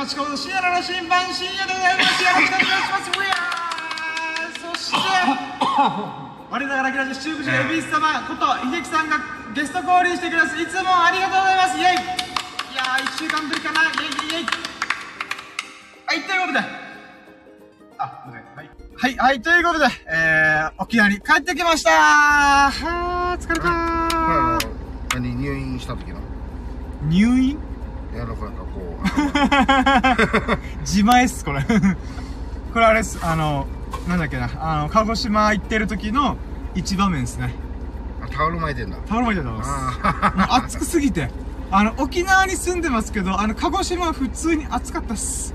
マチコード深夜の新版深夜でございますよろしくお願いします。そして我ながらキラジ中部寺恵比寿様こと秀樹さんがゲスト降臨してくれます。いつもありがとうございます。イエイ。いやー1週間ぶりかな。イエイイエイイエイ。はいということで。あごめん。はい。はいはいということでえー、沖縄に帰ってきました。はー疲れたー。の何入院した時の？入院？いやなんかなんかこ う自前っす、これ。これあれっす、あの、なんだっけな、あの、鹿児島行ってる時の一場面ですね。あタオル巻いてんだタオル巻いてたと思います。あもう暑くすぎて。あの、沖縄に住んでますけど、あの、鹿児島は普通に暑かったっす。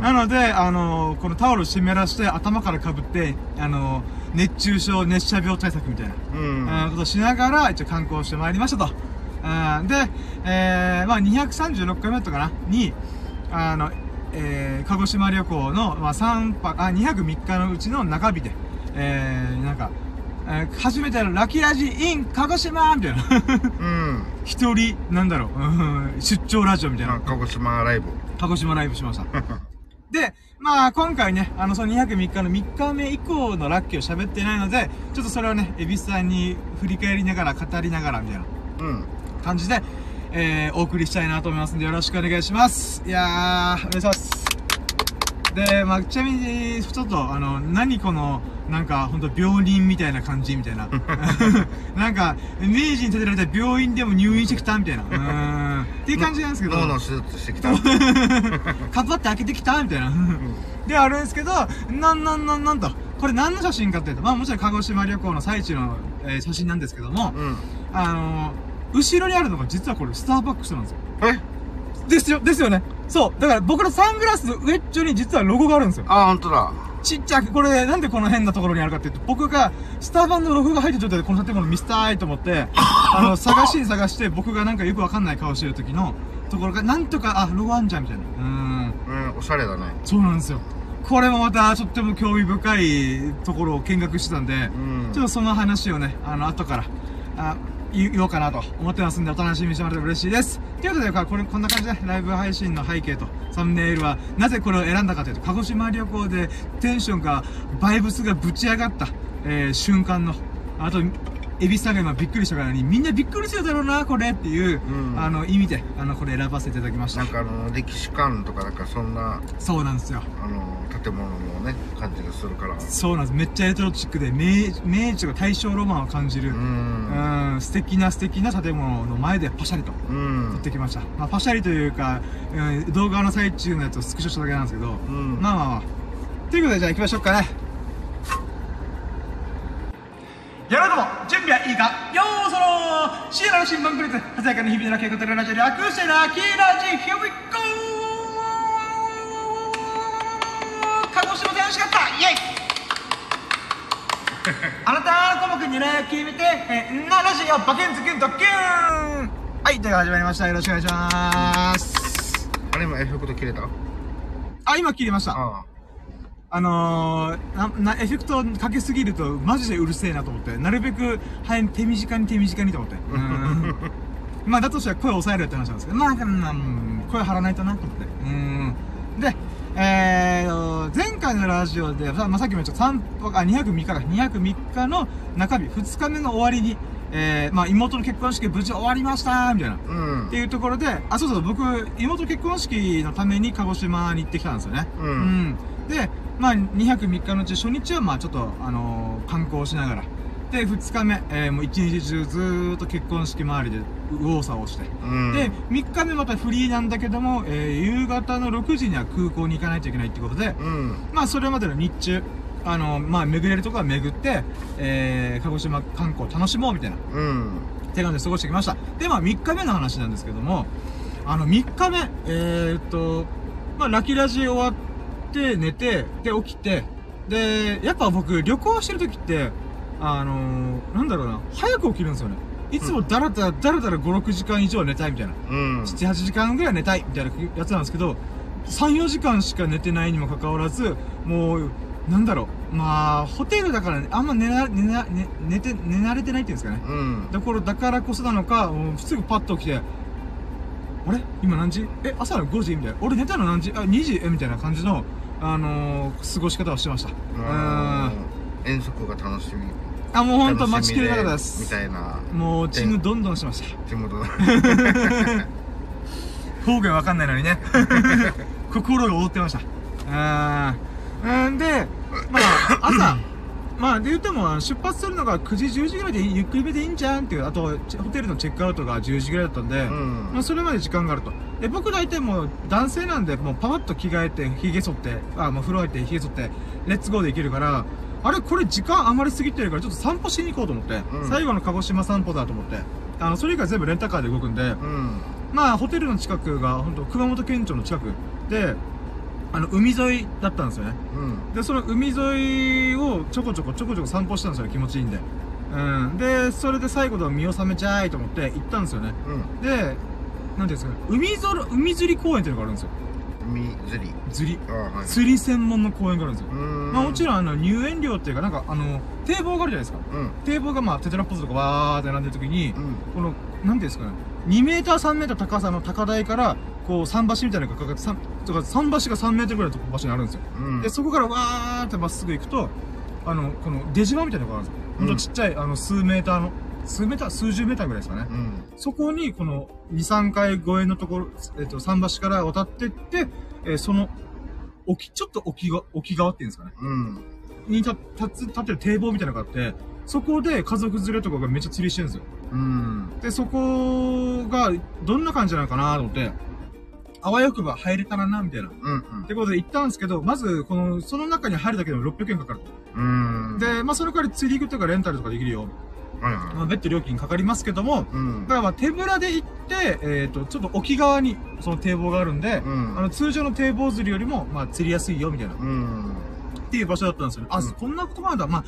なので、あの、このタオルを湿らして頭からかぶって、あの、熱中症、熱射病対策みたいな。ことをしながら、一応観光してまいりましたと。で、えー、まあ236回目だったかな？に、あの、えー、鹿児島旅行の、まあ3泊、あ、2泊3日のうちの中日で、えー、なんか、えー、初めてのラッキーラジ in 鹿児島！みたいな。うん。一人、なんだろう、うん。出張ラジオみたいな。あ鹿児島ライブ。鹿児島ライブしました。で、まあ今回ね、あのその2泊3日の3日目以降のラッキーを喋ってないので、ちょっとそれをね、エビスさんに振り返りながら語りながらみたいな。うん感じで、えー、お送りしたいなと思いますんでよろしくお願いします。いやー、お願いします。で、まあちなみに、ちょっとあの、何この、なんか、ほんと病人みたいな感じみたいな。なんか、明治に建てられた病院でも入院してきたみたいな。うーん。っていう感じなんですけど。脳の手術してきた カバって開けてきたみたいな。で、あるんですけど、なんなんなんなんと。これ何の写真かっていうと、まあもちろん鹿児島旅行の最中の、えー写真なんですけども、うんあのー、後ろにあるのが実はこれスターバックスなんですよ。え？ですよ、ですよね。そう。だから僕のサングラスの上っちょに実はロゴがあるんですよ。あ本当だちっちゃく、これなんでこの変なところにあるかっていうと、僕がスタバのロゴが入った状態でこの建物見せたいと思って、あの、探しに探して僕がなんかよくわかんない顔してる時のところが、なんとか、あ、ロゴあんじゃんみたいな。うーん。うんおしゃれだねそうなんですよ。これもまたとっても興味深いところを見学してたんで、うんちょっとその話をね、あの、後から、あ、言おうかなと思ってますんで、お楽しみにしてもらえて嬉しいです。ということで、これ、こんな感じで、ライブ配信の背景と、サムネイルは、なぜこれを選んだかというと、鹿児島旅行でテンションが、バイブスがぶち上がった、えー、瞬間の、あと、エビスさんが今びっくりしたからに、みんなびっくりするだろうな、これっていう、うんあの、意味で、あの、これ選ばせていただきましたなん。かあの歴史館とかなんかそんなそうなんですよ。あの建物のね感じがするからそうなんです。めっちゃレトロチックで、明明治とか大正ロマンを感じる、ううんん、素敵な素敵な建物の前でパシャリとうん撮ってきました。まあ、パシャリというか、うん、動画の最中のやつをスクショしただけなんですけど、うんまあまあまあ。ということで、じゃあ行きましょうかね。やろうども、準備はいいか？よーそろーシエラの新聞プリンス、鮮やかな日々の傾向とラジオ略してラッキーラジ Here we go! 鹿児島で楽しかったイェイ あなたの項目にね、決めて、えー、なラジオバケンズキュンドッキューンはい、ということで始まりました。よろしくお願いします。あれ今エフェクト切れた？あ、今切りました。ああのー、な、な、エフェクトかけすぎると、マジでうるせえなと思って、なるべく、はい、手短に手短にと思って。うん。まあ、だとしたら声を抑えるって話なんですけど、まあ、まあ、うん声張らないとなと思って。うん。で、えー、前回のラジオで、さまあ、さっきも言った3泊、あ、2泊3日か、2泊3日の中日、2日目の終わりに、えー、まあ、妹の結婚式無事終わりましたみたいな。うんっていうところで、あ、そうそう、僕、妹結婚式のために鹿児島に行ってきたんですよね。うんで、まあ、2泊3日のうち初日は、まあ、ちょっと、あのー観光しながら。で、2日目、えーもう一日中ずーっと結婚式周りで右往左往して。うんで、3日目またフリーなんだけども、えー夕方の6時には空港に行かないといけないってことで、うんまあ、それまでの日中、あのーまあ、巡れるところは巡って、えー鹿児島観光楽しもうみたいな。うん手紙で過ごしてきました。で、まあ3日目の話なんですけども、あの3日目、えー、っと、まあラキラジ終わって寝て、で起きて、で、やっぱ僕旅行してる時って、あのー、なんだろうな、早く起きるんですよね。いつもだらだら、だらだら5、6時間以上は寝たいみたいな。うん7、8時間ぐらい寝たいみたいなやつなんですけど、3、4時間しか寝てないにもかかわらず、もう、なんだろう、まあ、ホテルだから、ね、あんま寝な、寝な、寝、寝て、寝慣れてないっていうんですかね。うんところだからこそなのか、もうすぐパッと起きて、あれ今何時？え、朝の5時？みたいな。俺寝たの何時？あ、2時？えみたいな感じの、あのー、過ごし方をしてました。うーん。遠足が楽しみあ、もうほんと待ちきれなかったです。みたいなもう、チングどんどんしてました。地元の 方言わかんないのにね。心が覆ってました。あーんで、まあ、朝、まあ、で言っても、出発するのが9時、10時ぐらいでゆっくりめでいいんじゃんっていう、あと、チホテルのチェックアウトが10時ぐらいだったんで、うん。まあ、それまで時間があると。で、僕大体もう男性なんで、もうパパッと着替えて、髭剃って、あ、もう風呂入って髭剃って、レッツゴーで行けるから、あれこれ時間余りすぎてるから、ちょっと散歩しに行こうと思って、うん。最後の鹿児島散歩だと思って、あの、それ以外全部レンタカーで動くんで、うん。まあ、ホテルの近くが、本当熊本県庁の近くで、あの、海沿いだったんですよね。うんで、その海沿いをちょこちょこちょこちょこ散歩したんですよね、気持ちいいんで。うん。で、それで最後で見納めちゃいと思って行ったんですよね。うんで、なんていうんですかね、海ぞろ、海釣り公園っていうのがあるんですよ。海釣り釣り。あはい釣り専門の公園があるんですよ。うんまあもちろんあの入園料っていうかなんかあの堤防があるじゃないですかうん堤防がまあテトラポズとかわーって並んでる時に、うんこのなんていうんですかね。2メーター3メーター高さの高台からこう桟橋みたいなのがかかって桟橋が3メートルぐらいの場所にあるんですよ、うん。でそこからわーってまっすぐ行くとあのこの出島みたいなのがあるんですよ、ほんとちっちゃいあの数メーターの数メーター数十メーターぐらいですかね、うん。そこにこの2、3階超えのところ、えっ、と、桟橋から渡ってって、えーその、沖、ちょっと沖が、沖側っていうんですかね。うん。に立立つ、立ってる堤防みたいなのがあって、そこで家族連れとかがめっちゃ釣りしてるんですよ。うんで、そこが、どんな感じなのかなと思って、あわよくば入れたらな、みたいな。っうんてことで行ったんですけど、まず、この、その中に入るだけでも600円かかると。うんで、まあ、その代わり釣り具とかレンタルとかできるよ。はいまあ、は別途料金かかりますけども、いうんだからまあ手ぶらで行って、えっ、と、ちょっと沖側にその堤防があるんで、うんあの通常の堤防釣りよりも、まあ釣りやすいよみたいな、っうんていう場所だったんですよね。あ、うんこんなことなんだ。まあ、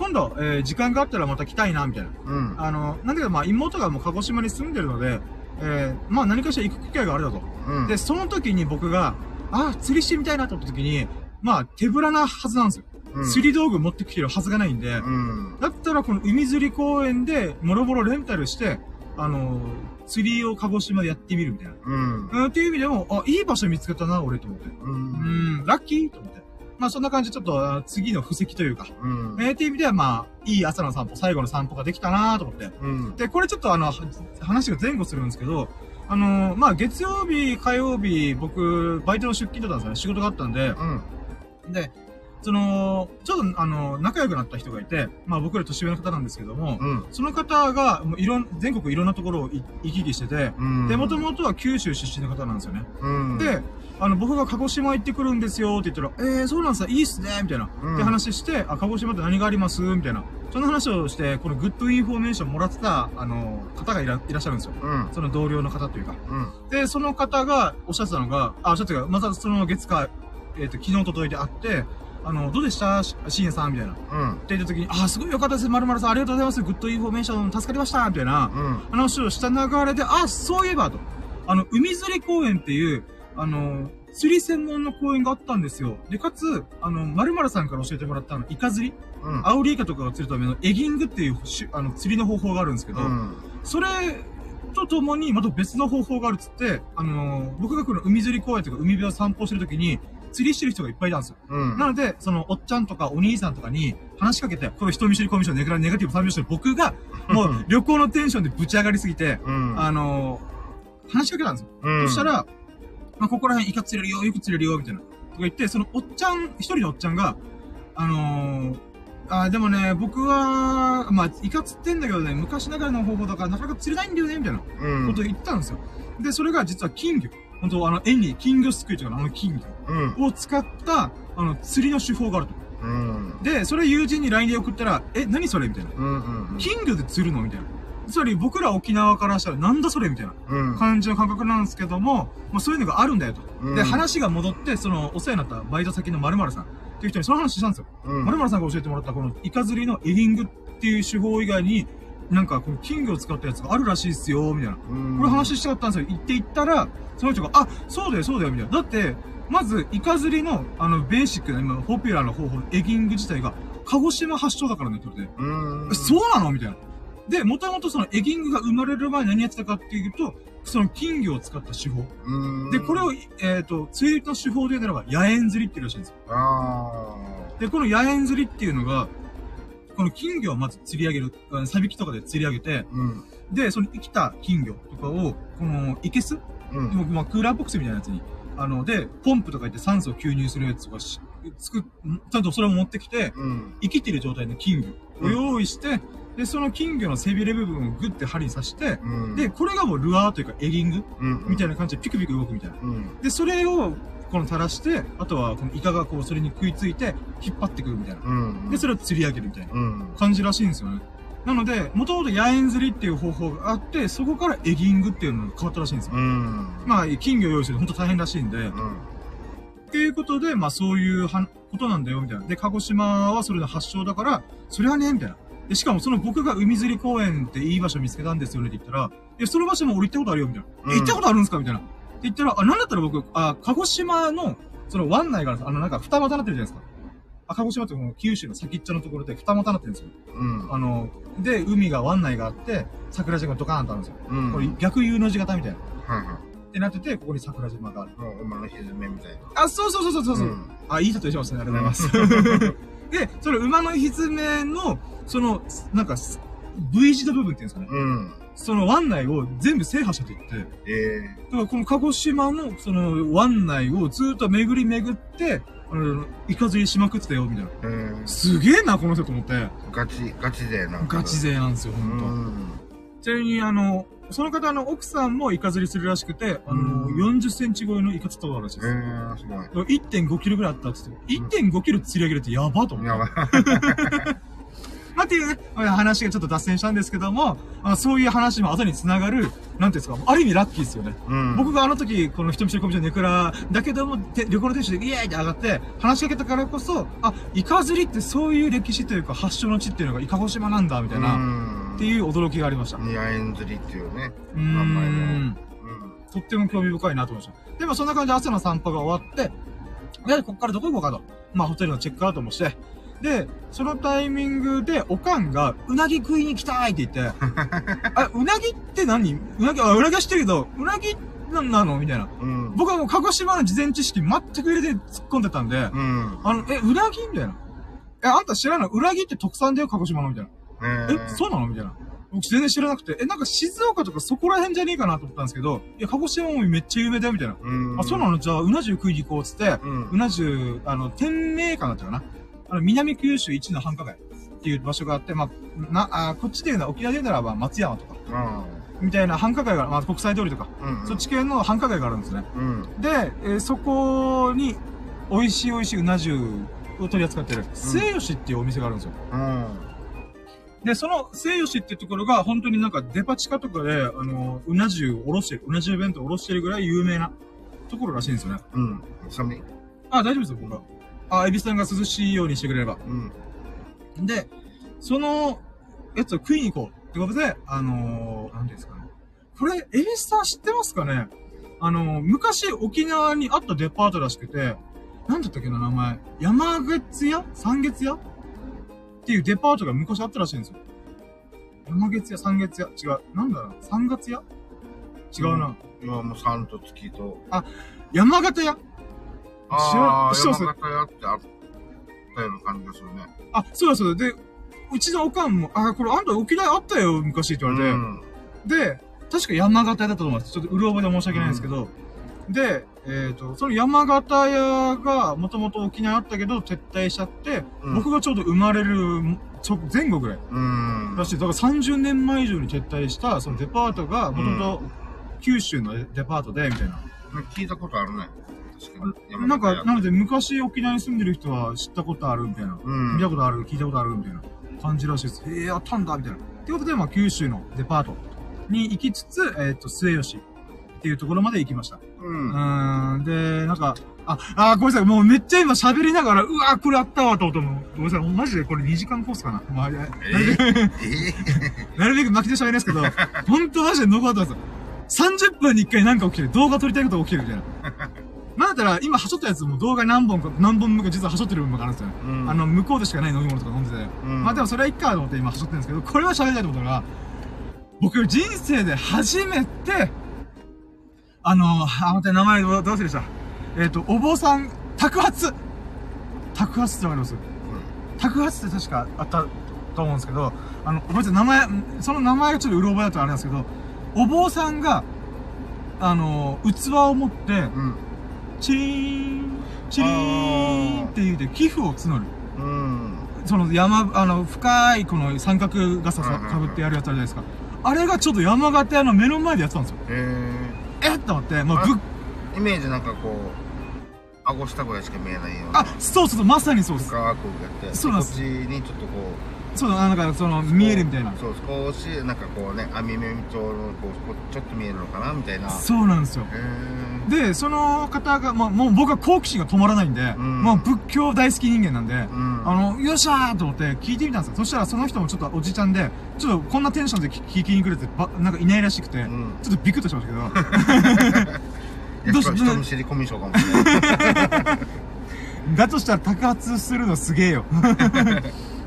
今度、えー時間があったらまた来たいな、みたいな。うんあの、なんだけどまあ妹がもう鹿児島に住んでるので、えーまあ何かしら行く機会があるだと。うんで、その時に僕が、あ、釣りしてみたいなと思った時に、まあ手ぶらなはずなんですよ。うん釣り道具持ってきてるはずがないんで、うんだったらこの海釣り公園で、もろもろレンタルして、あのー釣りを鹿児島でやってみるみたいな。うんうん、っていう意味でも、あ、いい場所見つけたな、俺と思って。ううんん、ラッキーと思って。まあそんな感じでちょっと、あ次の布石というか、うん。えー、っていう意味ではまあ、いい朝の散歩、最後の散歩ができたなと思って。うん。で、これちょっとあの、は話が前後するんですけど、あのーまあ月曜日、火曜日、僕、バイトの出勤だったんですよね。仕事があったんで、うん。で、その、ちょっとあの、仲良くなった人がいて、まあ僕ら年上の方なんですけども、うん。その方が、もういろん、全国いろんなところをい行き来してて、うん。で、もともとは九州出身の方なんですよね。うん。で、あの、僕が鹿児島行ってくるんですよって言ったら、えー、そうなんすか、いいっすね、みたいな。うんって話して、あ、鹿児島って何があります？みたいな。その話をして、この good information もらってた、あの、方がいらいらっしゃるんですよ。うんその同僚の方というか。うんで、その方がおっしゃってたのが、あ、おっしゃってたまたその月火、えっ、と、昨日届いて会って、あの、どうでした？し深夜さん？みたいな。ってうん言った時に、あ、すごいよかったです。まるまるさん、ありがとうございます。 good information 助かりました。みたいな。うん話をした流れで、あ、そういえばと。あの、海釣り公園っていう、あの、釣り専門の公園があったんですよ。で、かつ、あの、〇〇さんから教えてもらったあの、イカ釣り。うん。アオリイカとかが釣るためのエギングっていうしあの釣りの方法があるんですけど、うん。それとともにまた別の方法があるっつって、あの僕がこの海釣り公園とか海辺を散歩してる時に釣りしてる人がいっぱいいたんですよ。うん。なので、その、おっちゃんとかお兄さんとかに話しかけて、この人見知りコミュ障ネガネガティブ三拍子の僕が、もう 旅行のテンションでぶち上がりすぎて、うん。あの話しかけたんですよ。うん。そしたら、まあ、ここら辺イカ釣れるよ、よく釣れるよ、みたいな。とか言って、そのおっちゃん、一人のおっちゃんが、あのー、あーでもね、僕は、まあ、イカ釣ってんだけどね、昔ながらの方法だからなかなか釣れないんだよね、みたいなうんことを言ったんですよ。で、それが実は金魚。本当あの、絵に金魚すくいとかのあの金うん魚を使った、あの、釣りの手法があると。うんで、それ友人に LINE で送ったら、え、何それ？みたいな。うんうん金魚で釣るの？みたいな。つまり僕ら沖縄からしたらなんだそれみたいなうん感じの感覚なんですけども、まあそういうのがあるんだよと。うんで、話が戻って、その、お世話になったバイト先の〇〇さんっていう人にその話したんですよ。うん〇〇さんが教えてもらったこのイカ釣りのエリングっていう手法以外に、なんかこの金魚を使ったやつがあるらしいっすよ、みたいな。うんこれ話したかったんですよ。言って言ったら、その人が、あ、そうだよ、そうだよ、みたいな。だって、まず、イカ釣りの、あの、ベーシックな、今、ポピュラーな方法、エギング自体が、鹿児島発祥だからね、って言われて。そうなの？みたいな。で、もともとそのエギングが生まれる前に何やってたかっていうと、その金魚を使った手法。で、これを、えっ、と、釣りの手法で言うならば、野縁釣りっていうらしいんですよ。あで、この野縁釣りっていうのが、この金魚をまず釣り上げる、あサビキとかで釣り上げて、ー。うん。で、その生きた金魚とかを、この、いけすうん。まあ、クーラーボックスみたいなやつに、あの、で、ポンプとか言って酸素を吸入するやつとかし、つく、ちゃんとそれを持ってきて、うん。生きてる状態の金魚を用意して、で、その金魚の背びれ部分をグッて針に刺して、うん。で、これがもうルアーというかエギングうん。みたいな感じでピクピク動くみたいな。うん。で、それを、この垂らして、あとはこのイカがこうそれに食いついて引っ張ってくるみたいな。うん。で、それを釣り上げるみたいなうん。感じらしいんですよね。なので、もともと野縁釣りっていう方法があって、そこからエギングっていうのが変わったらしいんですよ。うん。まあ、金魚用意するの本当大変らしいんで、うん。っていうことで、まあそういうはことなんだよ、みたいな。で、鹿児島はそれの発祥だから、それはね、みたいな。で、しかもその僕が海釣り公園っていい場所見つけたんですよねって言ったら、え、その場所も俺行ったことあるよ、みたいな。うんえ、行ったことあるんですかみたいな。って言ったら、あ、なんだったら僕、あ、鹿児島の、その湾内があるんですあの、なんか二股なってるじゃないですか。あ、鹿児島ってこの九州の先っちょのところで二股なってるんですよ。うん。あの、で、海が湾内があって、桜島がドカーンとあるんですよ。うん。これ逆 U の字型みたいな。はいはい。ってなってて、ここに桜島がある。もう馬のひずめみたいな。あ、そうそうそうそうそうそう。ん。あ、いい例えしますね。ありがとうございます。で、その馬のひずめの、その、なんか、V 字の部分っていうんですかね。うん。その湾内を全部制覇していって、えだからこの鹿児島の、その湾内をずっと巡り巡って、あの、イカ釣りしまくってたよ、みたいな。えー。すげえな、この人と思って。ガチ、ガチ勢なんか。ガチ勢なんですよ、うほんと。ん。ちなみに、あの、その方の奥さんもイカ釣りするらしくて、あの、うん40センチ超えのイカ釣ったことあるらしいえです。ー、すごい。1.5キロぐらいあったって言って、1.5キロ釣り上げるってやばと思って。やばい。まあ、っていうね、話がちょっと脱線したんですけども、あそういう話も後に繋がる、なんていうんですか、ある意味ラッキーですよね。うん。僕があの時、この人見知りコミュニティのネクラ、だけども、て旅行の店主でイエーイって上がって、話しかけたからこそ、あ、イカ釣りってそういう歴史というか発祥の地っていうのがイカゴ島なんだ、みたいな、なっていう驚きがありました。うニアエン釣りっていうね。うん。とっても興味深いなと思いました。でもそんな感じで朝の散歩が終わって、で、こっからどこ行こうかと。まあホテルのチェックアウトもして、で、そのタイミングで、おかんが、うなぎ食いに行きたいって言って、あ、うなぎって何？うなぎ、あ、うなぎは知ってるけど、うなぎなんなのみたいな。うん。僕はもう鹿児島の事前知識全く入れて突っ込んでたんで、うん。あの、え、うなぎみたいな。え、あんた知らない？のうなぎって特産だよ、鹿児島のみたいな。ええ、そうなの？みたいな。僕全然知らなくて、え、なんか静岡とかそこら辺じゃねえかなと思ったんですけど、いや、鹿児島もめっちゃ有名だよ、みたいな。うん。あ、そうなの？じゃあ、うな重食いに行こう、つって、うん。うな重、あの、天明館だったかなあの、南九州一の繁華街っていう場所があって、まあ、な、あこっちで言うのは、沖縄で言うならば松山とか、うん。みたいな繁華街が、まあ、国際通りとか、うん。そっち系の繁華街があるんですね。うん。で、えーそこに、美味しい美味しいうな重を取り扱ってる、末吉っていうお店があるんですよ。うん。で、その末吉っていうところが、本当になんかデパ地下とかで、あの、うな重をおろしてる、うな重弁当をおろしてるぐらい有名なところらしいんですよね。うん。寒いあ、大丈夫ですよ、僕は。あ、エビさんが涼しいようにしてくれれば。うん。で、その、やつを食いに行こうってことで、あのー、なんていうんですかね。これ、エビさん知ってますかね？あのー、昔沖縄にあったデパートらしくて、なんだったっけな、名前。山月屋？三月屋？っていうデパートが昔あったらしいんですよ。山月屋、三月屋違う。なんだろう三月屋？違うな。今もう三と月と。山形屋？ああ、山形屋ってあったような感じがするね。あ、そうだそうだ。で、うちのおかんも、あ、これあんた沖縄あったよ、昔って言われて。うん。で、確か山形屋だったと思います。ちょっとうる覚えで申し訳ないんですけど、で、えっ、と、その山形屋がもともと沖縄あったけど撤退しちゃって、うん僕がちょうど生まれるちょ前後ぐらいうん。らしい。だから30年前以上に撤退した、そのデパートがもともと九州のデパートで、みたいな。聞いたことあるね。確かに。なんか、なので昔沖縄に住んでる人は知ったことあるみたいな。うん。見たことある、聞いたことあるみたいな感じらしいです。ええー、あったんだみたいな。ってことで、まあ、九州のデパートに行きつつ、えっ、と、末吉っていうところまで行きました。う。うんーん、で、なんか、あ、あー、ごめんなさい、もうめっちゃ今喋りながら、うわー、これあったわ、と思っても、ごめんなさい、マジでこれ2時間コースかな。まあ、いやなるべく、えなるべく巻き出しはあれですけど、本当マジで残ったんですよ。30分に1回なんか起きてる。動画撮りたいことが起きてるみたいな。なんだったら、今、はしょったやつも動画何本か、何本分か実ははしょってる部分があるんですよね。うんあの、向こうでしかない飲み物とか飲んでて。うんまあでもそれはいっかと思って今はしょってるんですけど、これは喋りたいと思ったのが、僕人生で初めて、あの、あ、待って、名前どうどう忘れした？えっ、と、お坊さん、托発？托発ってわかります？托発って確かあったと思うんですけど、あの、ごめんなさい、名前、その名前がちょっとうろ覚えだとあれなんですけど、お坊さんが、あの、器を持って、うん。うん。チリーン、チリーンって言うて寄付を募る。うん。その山、あの、深いこの三角傘さかぶってやるやつあるじゃないですか。あれがちょっと山形屋の目の前でやってたんですよ。へえっ？と思って、もうあぶっ、え。イメージなんかこう、顎下ぐらいしか見えないような。あ、そうそうそう、まさにそうです。深くやって、そうなんですこっちにちょっとこそう、なんかその、う、見えるみたいな。そう、少し、なんかこうね、網目状の、こう、ちょっと見えるのかなみたいな。へそうなんですよ。え。で、その方が、まあ、もう僕は好奇心が止まらないんで、んもう仏教大好き人間なんで、うん。あの、よっしゃーと思って聞いてみたんですよ。そしたらその人もちょっとおじちゃんで、ちょっとこんなテンションで聞聞きに来るってば、なんかいないらしくて、うんちょっとビクッとしましたけど、どうし人見知りコミュ障かもしれない。だとしたら托発するのすげえよ。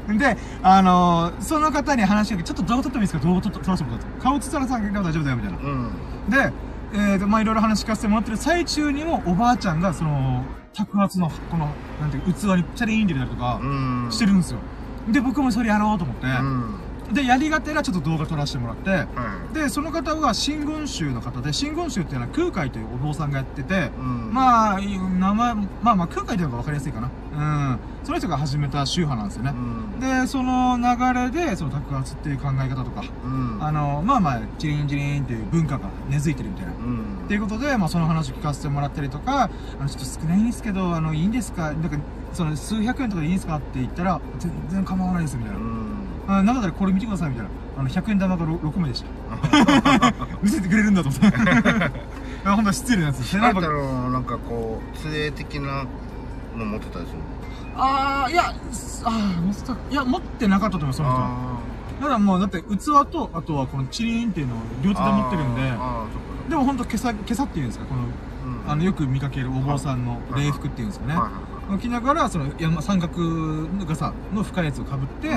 で、あのー、その方に話しかけて、ちょっと動画撮ってもいいですか？動画撮って撮らせてもらって。顔映さらさんが大丈夫だよ、みたいな。うん。で、えーと、まあ、いろいろ話聞かせてもらってる最中にも、おばあちゃんが、その、托発の、この、なんていうか、器にチャリーン入れたりとかう、ん。してるんですよ。で、僕もそれやろうと思って、うん。で、やりがてらちょっと動画撮らせてもらって、はい。で、その方は真言宗の方で、真言宗っていうのは空海というお坊さんがやってて、うん。まあ、い名前、まあまあ空海というのが分かりやすいかな。うん。その人が始めた宗派なんですよねう。ん。で、その流れで、その托発っていう考え方とか、うん。あの、まあまあ、チリンチリンっていう文化が根付いてるみたいな。うん。っていうことで、まあその話を聞かせてもらったりとか、あの、ちょっと少ないんですけど、あの、いいんですかなんか、その、数百円とかでいいんですかって言ったら、全然構わないです、みたいなう。ん。あなんだったらこれ見てください、みたいな。あの、100円玉が 6, 枚でした。見せてくれるんだと思って。いや、ほんと失礼なやつ。なんだろう、なんかこう、杖的なの持ってたりするあー、いや、すあー、持ってた、いや、持ってなかったと思います、その人は。あただもう、だって器と、あとはこのチリーンっていうのを両手で持ってるんで。でもほんと、今朝、今朝っていうんですか、この、うんあの、よく見かけるお坊さんの礼服っていうんですかね。着ながら、その山、三角の傘の深いやつをかぶって、は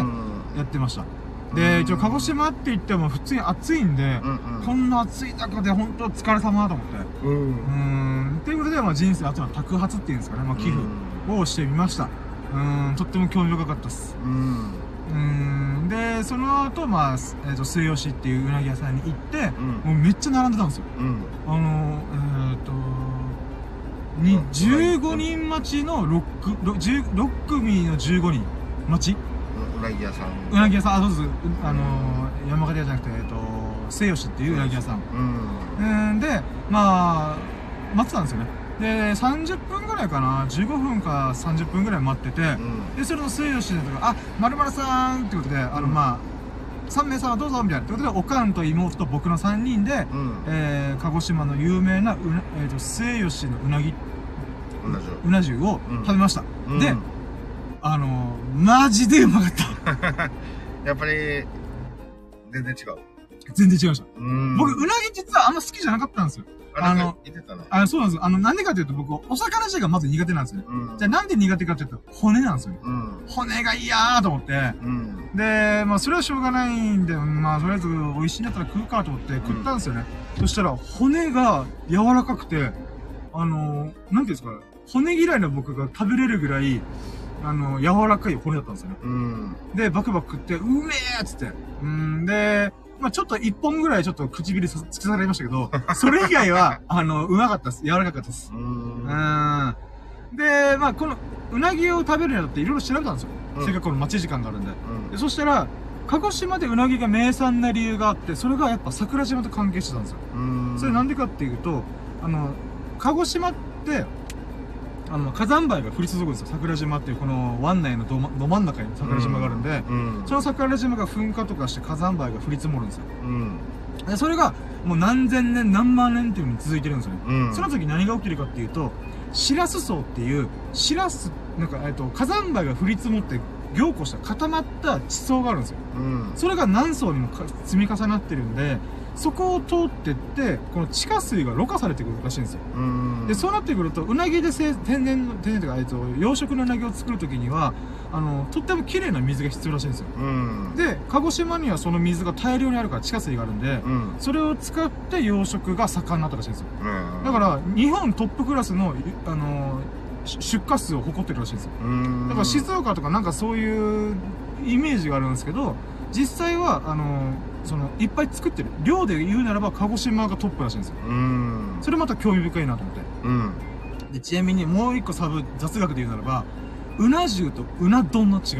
い。やってました。うんで、一応、鹿児島って言っても普通に暑いんで、うんうん。こんな暑い中で本当疲れ様だと思って。うん。っていうことで、まあ人生、あとは托発っていうんですかね、まあ寄付をしてみました。うーん、とっても興味深かったです。うん。うーん。で、その後、まあ、すえっ、と、末吉っていううなぎ屋さんに行って、うん。もうめっちゃ並んでたんですよ。うん。あのー、えっ、と、に、うん15人待ちの6、6, 6組の15人待ちうなぎ屋さん。うなぎ屋さん、あ、そうです。うあのー、山形屋じゃなくて、えっ、と、末吉っていううなぎ屋さん。うん。うん、で、まあ、待ってたんですよね。で、30分ぐらいかな、15分か30分ぐらい待ってて、うん。で、それの末吉のとか、あ、まるまるさんってことで、あの、うんまあ、3名様どうぞみたいな。ってことで、おかんと妹と僕の3人で、うん。えー、鹿児島の有名なうな、えっ、と、末吉のうなぎ。うな重をうん食べました。うんで、あのー、マジでうまかった。やっぱり、全然違う。全然違いました。うん。僕、うなぎ実はあんま好きじゃなかったんですよ。あのてたね。あそうなんですよ。あの、なんでかというと僕、お魚自体がまず苦手なんですよね。うん。じゃあなんで苦手かというと、骨なんですよね。うん。骨が嫌ーと思って。うん。で、まあ、それはしょうがないんで、まあ、とりあえず美味しいんだったら食うかと思って食ったんですよね。そしたら、骨が柔らかくて、あのー、なんていうんですか、骨嫌いな僕が食べれるぐらい、あの、柔らかい骨だったんですよね。うん。で、バクバク食って、うめえっつって。うんで、まあちょっと一本ぐらいちょっと唇さ突き刺されましたけど、それ以外は、あの、うまかったです。柔らかかったです。うん。うん。で、まあこの、うなぎを食べるにあたっていろいろ調べたんですよ。うんせっかくこの待ち時間があるんで。うんでそしたら、鹿児島でうなぎが名産な理由があって、それがやっぱ桜島と関係してたんですよ。うん。それなんでかっていうと、あの、鹿児島って、あの、火山灰が降り注ぐんですよ。桜島っていうこの湾内のど,、ま、ど真ん中に桜島があるんで、うん。その桜島が噴火とかして火山灰が降り積もるんですよ。うん。で、それがもう何千年何万年っていう風に続いてるんですよね。うん。その時何が起きるかっていうと、シラス層っていう、シラス、なんか、えっと、火山灰が降り積もって凝固した固まった地層があるんですよ。うんそれが何層にもか積み重なってるんで、そこを通ってって、この地下水がろ過されてくるらしいんですよ。うんで、そうなってくると、うなぎでせ天然の、天然というか、えっと、養殖のうなぎを作るときには、あの、とっても綺麗な水が必要らしいんですよ。うんで、鹿児島にはその水が大量にあるから地下水があるんで、うんそれを使って養殖が盛んになったらしいんですよ。うんだから、日本トップクラスの、いあの、し出荷数を誇ってるらしいんですよ。うんだから静岡とかなんかそういうイメージがあるんですけど、実際は、あの、その、いっぱい作ってる。量で言うならば鹿児島がトップらしいんですよ。うんそれまた興味深いなと思って。うんで、ちなみにもう一個サブ、雑学で言うならば、うな重とうな丼の違い。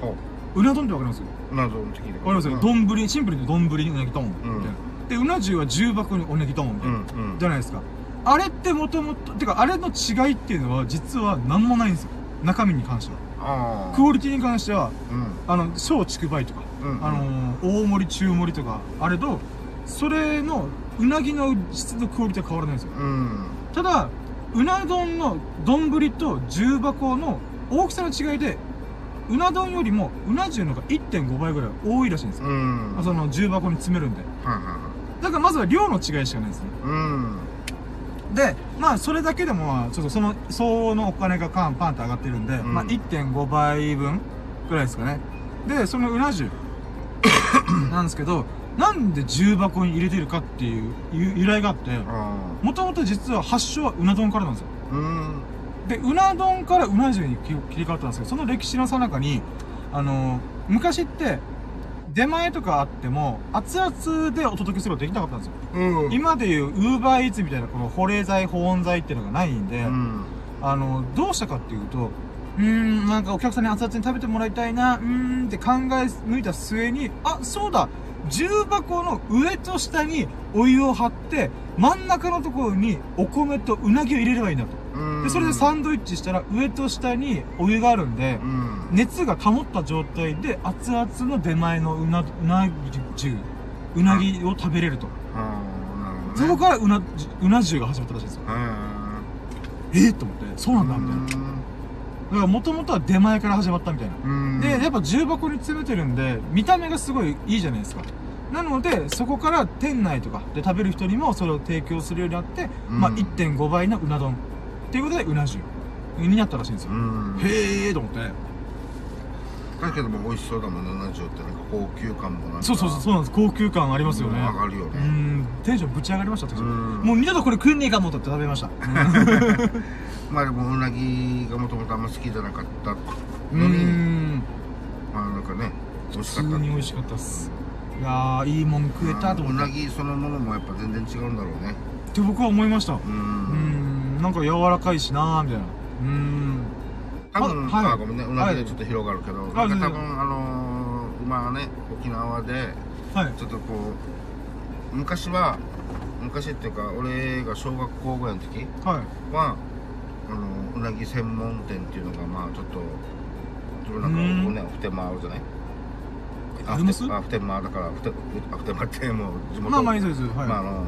ほうな丼ってわかります？うなぞの時でわかります？よ。丼、シンプルに丼にうなぎ丼。みたいな。で、うな重は重箱におねぎ丼みたいな。うんうんじゃないですか。あれってもともと、てかあれの違いっていうのは実は何もないんですよ。中身に関しては。クオリティに関しては、うんあの、小畜梅とか、うんあのー、大盛り中盛りとか、あれと、それの、うなぎの質のクオリティは変わらないんですよ。うんただ、うな丼の丼と重箱の大きさの違いで、うな丼よりもうな重の方が1.5倍ぐらい多いらしいんですよ。うんその重箱に詰めるんで。はいはいはいだからまずは量の違いしかないですね。うんで、まあそれだけでもまあ、ちょっとその相応のお金がカンパンと上がってるんで、うんまあ1.5倍分ぐらいですかね。で、そのうな重 なんですけど、なんで重箱に入れてるかっていう由由来があって、あもともと実は発祥はうな丼からなんですよ。で、うな丼からうな重に切切り替わったんですけど、その歴史の最中に、あの昔って、出前とかあっても、熱々でお届けすることできなかったんですよ。うん今でいう、ウーバーイーツみたいな、この保冷剤、保温剤っていうのがないんで、うんあの、どうしたかっていうと、うーん、なんかお客さんに熱々に食べてもらいたいな、うーんって考え抜いた末に、あ、そうだ重箱の上と下にお湯を張って、真ん中のところにお米とうなぎを入れればいいんだと。うんで、それでサンドイッチしたら上と下にお湯があるんでう、ん熱が保った状態で熱々の出前のうな、うなぎ重、うなぎを食べれると。ああなるほどそねこからうな、うな重が始まったらしいんですよ。うんえー、と思って、そうなんだ、みたいな。だから元々は出前から始まったみたいな。うんで、やっぱ重箱に詰めてるんで、見た目がすごいいいじゃないですか。なので、そこから店内とかで食べる人にもそれを提供するようになって、うんまあ1.5倍のうな丼。っていうことで、うな重になったらしいんですよ。うんへーと思って。だけども美味しそうだもんね70ってなんか高級感もなんかそうそうそう、そうなんです。高級感ありますよね。うん上がるようねん、テンションぶち上がりました、もう二度とこれ食えねえかもとって食べました。まあでもうなぎがもともとあんま好きじゃなかったうのにん。まあなんかね美味し普通かったに美味しかったっす。いやー、いいもん食えたと思って。うなぎそのものもやっぱ全然違うんだろうねって僕は思いました。ううんん、なんか柔らかいしなーみたいな。うん。多分、あはいあごめんねうなぎでちょっと広がるけど、あ全然なんか多分あのー、今はね沖縄ではい。ちょっとこう昔は昔っていうか俺が小学校ぐらいの時はい。はあのうなぎ専門店っていうのがまあちょっと自分なんかうんこうね普天間あるじゃない？ありますあ普天間だから普天普天間ってもう地元まあまあいいです。はい。まああの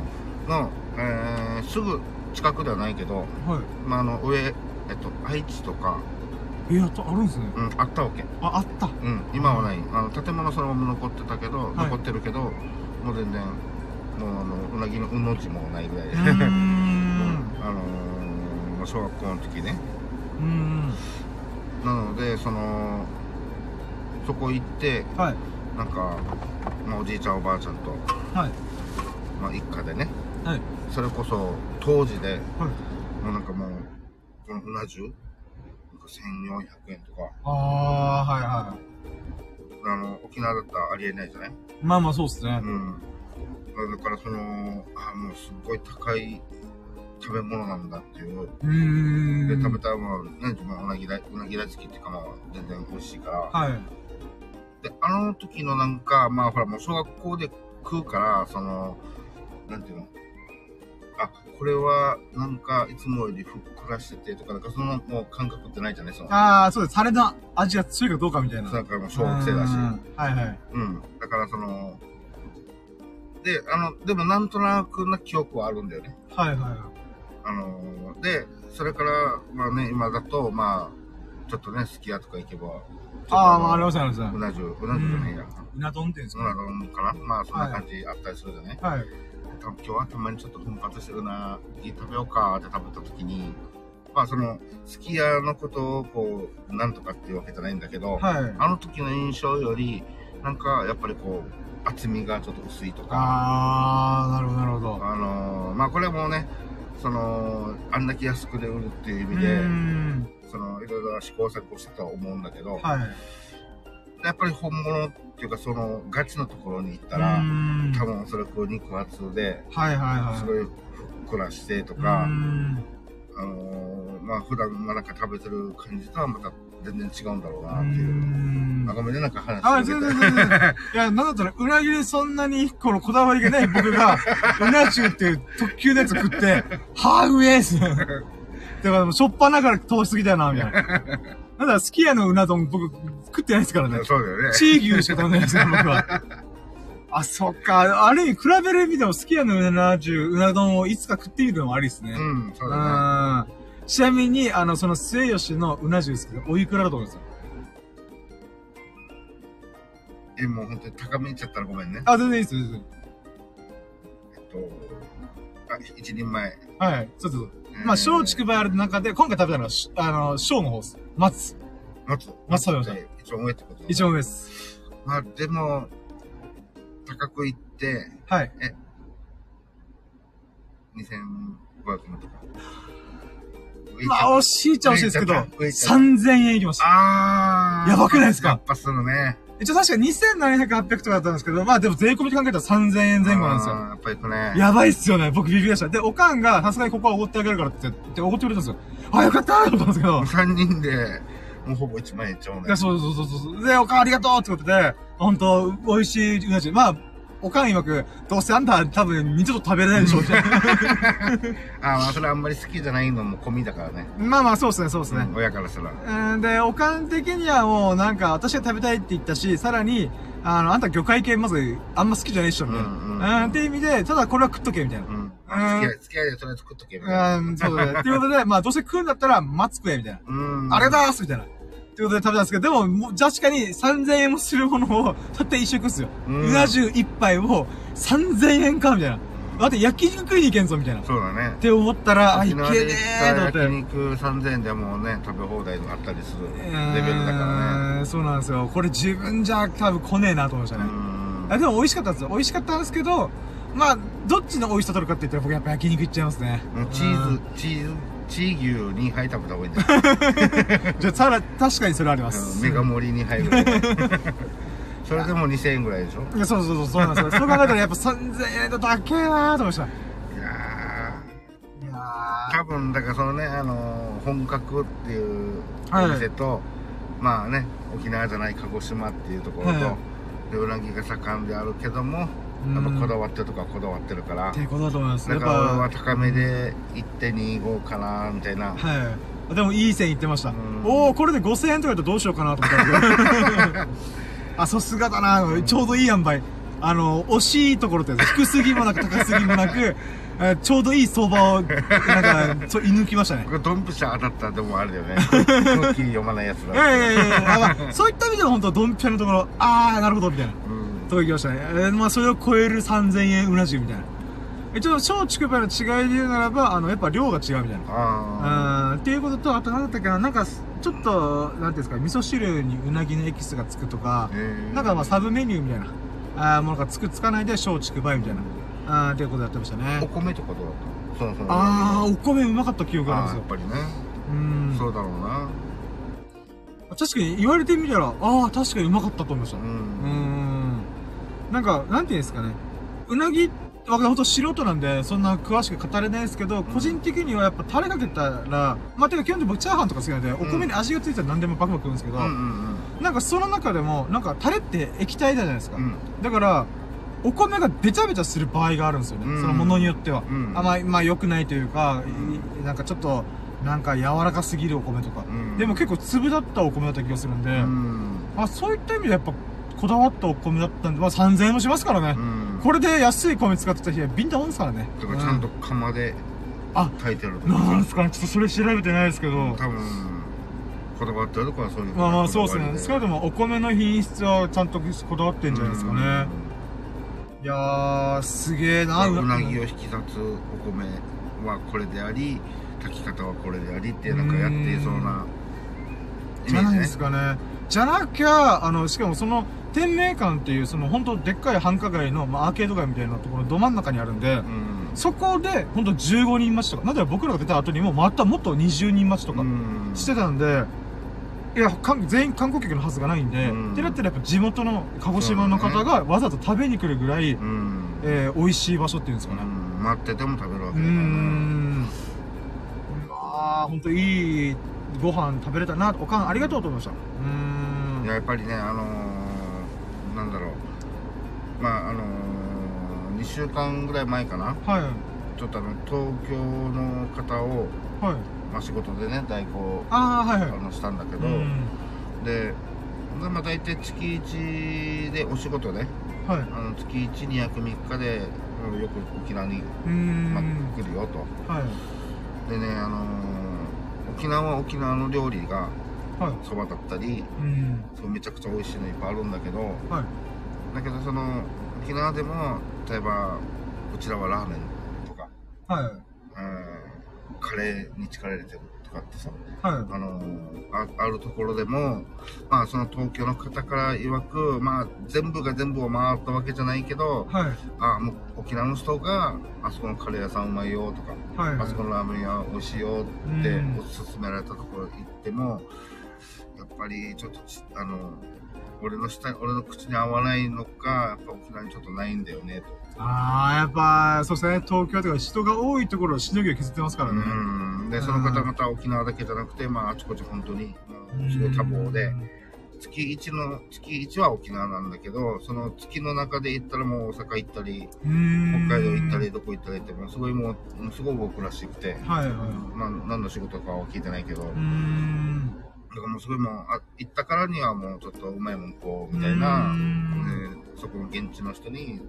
の、えーすぐ近くではないけど、はい。まあ、あの上、えっと、愛知とか、え、やっと、あるんですね。うん、あったわけ、あ、あった。うん、今はないあの建物そのまま残ってたけど、はい残ってるけどもう全然もうあのうなぎのうの字もないぐらいで、うーん。あのー小学校の時ねうーん。なのでそのそこ行ってはい。なんか、まあ、おじいちゃんおばあちゃんと、はい。まあ、一家でねはい。それこそ当時ではい。もうなんかもうこのうな重なんか1400円とかあー、はいはあの沖縄だったらありえないじゃない？い。まあまあそうっすねう。んだからそのあもうすっごい高い食べ物なんだっていう。で食べたらもう何ていうのうなぎ大うなぎ大好きっていうかまあ全然美味しいから、はい。であの時のなんかまあほらもう小学校で食うからそのなんていうの？あこれはなんかいつもよりふっくらしててとかなんかそのもう感覚ってないじゃない？そのあー、そうです。タレの味が強いかどうかみたいな。なんかもう小学生だしうんはいはい。うんだからそのであのでもなんとなくな記憶はあるんだよねはいはい。あのでそれからまあね今だとまあちょっとね、すき家とか行けば。ああ、まあ、ありますあります。うな重、うな重じゃないや。うな丼っていうんですうなか丼かな？まあ、そんな感じあったりするじゃね。はい。た今日はたまにちょっと奮発してるな、食べようかって食べた時に、まあその、すき家のことをこう、なんとかっていうわけじゃないんだけど、はい。あの時の印象より、なんかやっぱりこう、厚みがちょっと薄いとか、あー、なるほど、なるほど。あのーまあこれもね、その、あんだけ安くで売るっていう意う味で。その、いろいろ試行錯誤してたとは思うんだけど、はい。やっぱり本物っていうかその、ガチのところに行ったうら、多分それこう肉厚で、はいはいはい。すごいふっくらしてとか、んあのーまあ普段まあなんか食べてる感じとはまた全然違うんだろううーなっていう。んあ、ごめんね、なんか話あ、して全然全然。いや、なんだったら、うなぎでそんなに、このこだわりがね、僕が、うな重っていう特級のやつ食って、はぁ、うえーっす。だからもう、しょっぱなから通しすぎだよな、みたいな。だから、すき家のうな丼、僕、食ってないですからね。そうだよね。チー牛しか食べないですから、僕は。あ、そっか。ある意味、比べる意味でも、すき家のうな重、うな丼をいつか食ってみるのもありですね。うん、そうだうん。ちなみに、あの、その末吉のうな重ですけど、おいくらだと思います？ね。え、もう本当に高めにいっちゃったらごめんね。あ、全然いいです、全然。えっと、あ、一人前。はい。そうそうそう。まあ、小竹梅ある中で、今回食べたのはし、あの、小の方です。松。松。松食べましたで一番上ってこと一番上です。まあ、でも、高くいって、はい。2500円とか。まあ、惜しいっちゃ惜しいですけど、上行っちゃった3000円いきました。あー。やばくないですか？やっぱするね。一応確か2700、800とかだったんですけど、まあでも税込みで考えたら3000円前後なんですよ。やっぱりね。やばいっすよね。僕ビビりました。で、おかんが、さすがにここはおごってあげるからって言って、おごってくれたんですよ。あ、よかったーと思ったんですけど。3人で、もうほぼ1万円ちゃうねいや、。そうそうそうそう。で、おかんありがとうってことで、本当美味しいうな重。まあ、おかん曰く、どうせあんた多分二度と食べれないでしょうって。あー、まあそれあんまり好きじゃないのも込みだからね。まあまあ、そうですね、そうですね。うん親からしたら。うん、で、おかん的にはもうなんか、私が食べたいって言ったし、さらに、あの、あんた魚介系まず、あんま好きじゃないっしょ、みたいな。ううんん、うんっていう意味で、ただこれは食っとけ、みたいな。うん。あ付き合い、付き合いでとりあえず食っとけみたいな。うん、そうだね。っていうことで、まあ、どうせ食うんだったら、松食え、みたいな。うん。あれだーすみたいな。ってことで食べたんですけど、でも、もう確かに3000円もするものを、たった一食っすよ。ううんな重一杯を3000円かみたいな。だって焼肉食いに行けんぞみたいな。っそうだね。て思ったら、あ、いけねで行ーと思って。焼肉3000円でもね、食べ放題があったりするレベルだからね。ね。そうなんですよ。これ自分じゃ多分来ねえなと思いましたうね。ん。あでも美味しかったんですよ。美味しかったんですけど、まあ、どっちの美味しさ取るかって言ったら僕やっぱ焼肉いっちゃいますね。チーうんズ、チーズ、チー牛2杯食べた方がいいんだよ。じゃあ、さら、確かにそれあります。メガ盛り2杯ぐらい。それでも2000円ぐらいでしょ？いやそうそうそう、そうなんですよ。そう考えたらやっぱ3000円だと高えなーと思いました。いいややー多分、だからそのね、あのー本格っていうはいお店と、まあね、沖縄じゃない鹿児島っていうところと、はいでうなぎが盛んであるけども、うんやっぱこだわってるとかこだわってるから、ってことだと思います。だから俺はぱ、高めで1.25かな、みたいな。はい。でもいい線いってました。んおおこれで5000円とかだとどうしようかなと思った。あ、さすがだな。ちょうどいい塩梅。あの、惜しいところって、低すぎもなく高すぎもなく、えちょうどいい相場を、なんか、そう、射抜きましたね。これドンピシャ当たったらでもあれだよね。空気読まないやつだ。いやいやいやいや、そういった意味では本当ドンピシャのところ、あー、なるほど、みたいな。うん。とこ行きましたね。えーまあ、それを超える3000円うな重みたいな。一応、小竹梅の違いで言うならば、あの、やっぱ量が違うみたいな。あうんっていうことと、あと何だったっけな、なんか、ちょっと、なんていうんですか、味噌汁にうなぎのエキスがつくとかなんかまあサブメニューみたいな、あーものがつくつかないで小竹梅みたいな、あーっていうことやってましたおね。米とかどうだったそうそう。あー、お米うまかった記憶があるんですよ。やっぱりね。うん。そうだろうな。確かに言われてみたら、ああ、確かにうまかったと思いました。う。うんん。なんか、なんていうんですかね。うなぎ、僕ほんと素人なんで、そんな詳しく語れないですけど、個人的にはやっぱタレかけたら、まあ、てか基本的に僕チャーハンとか好きなんで、お米に味がついたら何でもバクバク食うんですけど、うんうんなんかその中でも、なんかタレって液体じゃないですか。うん。うん。だから、お米がべちゃべちゃする場合があるんですよね。うんそのものによっては。うんあまあ、まあ良くないというか、いなんかちょっと、なんか柔らかすぎるお米とか。うんでも結構粒だったお米だった気がするんで、うん。あ、そういった意味でやっぱこだわったお米だったんで、まあ3000円もしますからね。うん。これで安い米使ってた日はビンタもんですからね。だからちゃんと釜であ、炊いてるとうんなんですか？ね、ちょっとそれ調べてないですけど、多分、こだわってるとこはそういうまあまあそうですね。少なくとももお米の品質はちゃんとこだわってんじゃないですかね。いやー、すげえな、うなぎを引き立つお米はこれであり炊き方はこれでありってなんかやっていそうなイじゃないですかね。じゃなきゃ、あの、しかもその、天明館っていう、その、本当でっかい繁華街の、まあ、アーケード街みたいなところのど真ん中にあるんで、うんそこで、本当15人待ちとか、なんで僕らが出た後にも、またもっと20人待ちとかうんしてたんで、いや、全員観光客のはずがないんで、うんってなったらやっぱ地元の鹿児島の方がわざと食べに来るぐらい、うんえー、美味しい場所っていうんですかね。うん待ってても食べるわけだからん。まあ、ほんといいご飯食べれたな、おかんありがとうと思いました。うーん。いややっぱりねあのー、なんだろうまああのー、2週間ぐらい前かなはい。ちょっとあの東京の方を、はい。まあ、仕事でね代行ああ、はいはい。あのしたんだけど、うん。でまあ大体月1でお仕事ではい。あの月12泊3日でうんよく沖縄に。まあ、来るよとはい。でねあのー沖縄は沖縄の料理がはい。そばだったりうん。そうめちゃくちゃ美味しいのいっぱいあるんだけどはい。だけどその沖縄でも例えばこちらはラーメンとか、はい。うん、カレーに力入れてるとかってさはい。あのああるところでも、まあ、その東京の方から曰く、まあ、全部が全部を回ったわけじゃないけど、はい。あもう沖縄の人が、あそこのカレー屋さんうまいよとか、はい。あそこのラーメン屋美味しいよってうんおすすめられたところ行っても、やっぱりちょっとち、あの、俺の舌、俺の口に合わないのか、やっぱ沖縄にちょっとないんだよね、と。ああ、やっぱ、そうですね。東京とか人が多いところをしのぎを削ってますからね。うん。で、その方々は沖縄だけじゃなくて、まあ、あちこち本当に、すごい多忙で、月1の、月1は沖縄なんだけど、その月の中で行ったらもう大阪行ったり。北海道行ったり、どこ行ったりって、もうすごいもう、すごい僕らしくて、はいはい。まあ、何の仕事かは聞いてないけど、うーん。だからもうすごいもう、あ行ったからにはもうちょっとうまいもんこう、みたいなでそこの現地の人に、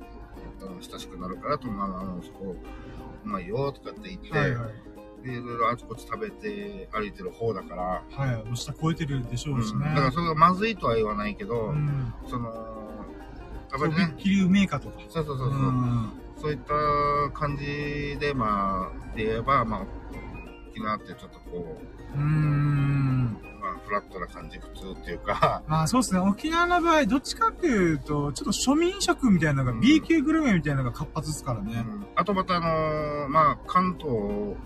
親しくなるからと、まあ、あの、そこ、うまいよとかって言って、はいはい。で、いろいろあちこち食べて歩いてる方だから、はい。もう下超えてるでしょう、うんしね。だからそれがまずいとは言わないけど、うん。その、やっぱりね、気流メーカーとか。そうそうそうそう、ん。そういった感じで、まあ、で言えば、まあ、沖縄ってちょっとこうーん。フラットな感じ、普通っていうか、まあそうですね。沖縄の場合、どっちかっていうと、ちょっと庶民食みたいなのが、うん B 級グルメみたいなのが活発ですからね。うんあとまたあのーまあ、関東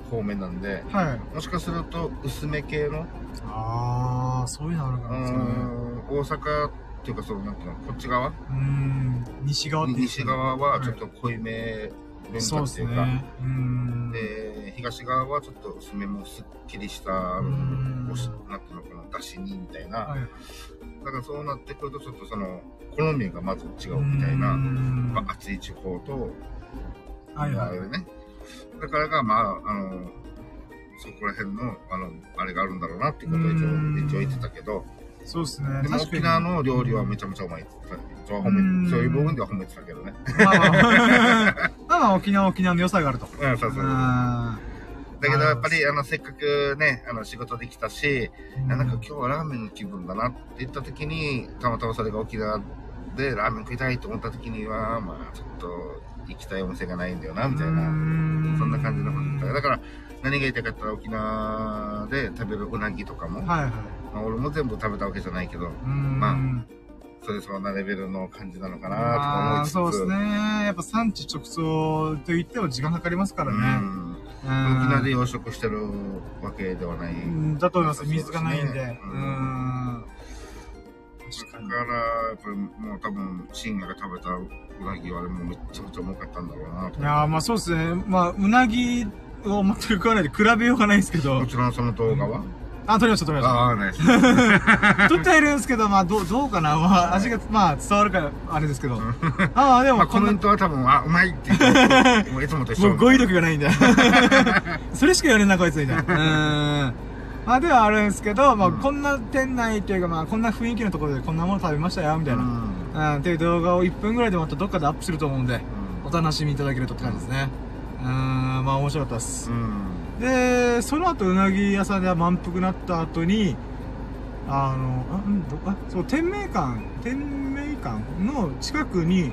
方面なんで、はい。もしかすると薄め系の、ああ、そういうのあるかうらですかね。ん、大阪っていうか、その、なんていうの、こっち側？うーん。西側っていうんです西側はちょっと濃いめ文そうです化っていうか。で、東側はちょっと薄めもすっきりした、あのうんおしなんていうのかな、だしにみたいな、はい。だからそうなってくると、ちょっとその、好みがまず違うみたいな、なまあ、暑い地方と、はいはいあれね。だからが、まあ、あの、そこら辺の、あの、あれがあるんだろうなっていうことを一うん応、一応言ってたけど、そうですね。でも沖縄の料理はめちちゃめちゃうまいって言ってた。そういう部分では褒めてたけどね。ゃ。まあ まあ、まあまあ沖縄は沖縄の良さがあると。うん、そうそう。だあけどやっぱり、あの、せっかくね、あの、仕事できたし、いーやなんか今日はラーメンの気分だなって言った時に、たまたまそれが沖縄でラーメン食いたいと思った時には、まあ、ちょっと行きたいお店がないんだよな、みたいな。なそんな感じのことだから、何が言いたかったら沖縄で食べるうなぎとかも、はいはい。まあ、俺も全部食べたわけじゃないけど、まあそれそんなレベルの感じなのかなと思いつつ。そうですね。やっぱ産地直送と言っても時間かかりますからうね。ん。沖縄で養殖してるわけではない。うんだと思います。水がないんで。そうんん。確かに。だから、やっぱりもう多分、深夜が食べたうなぎはもうめっちゃめちゃうまかったんだろうなと。いやーまあそうですね。まあ、うなぎを全く食わないで比べようがないですけども。ちろんその動画は、あ、撮りました、撮りましああ、ナイス。た。撮ってはいるんですけど、まあ、どう、どうかな。まあ、味が、まあ、伝わるか、あれですけど。ああ、でまあ、も、こんなコメン、トは多分、あ、うまいって言って、もういつもと一緒。もう語彙力がないんだ。それしか言われんな、こいつみたいな。うーん。まあ、ではあるんですけど、まあ、うんこんな店内というか、まあ、こんな雰囲気のところでこんなもの食べましたよ、みたいな。うん、っていう動画を1分ぐらいでまたどっかでアップすると思うんで、お楽しみいただけるとって感じですね。うーん、まあ面白かったですう。ん。で、その後うなぎ屋さんで満腹なった後に、あの、あ、うんどあ、そう、天明館、天明館の近くに、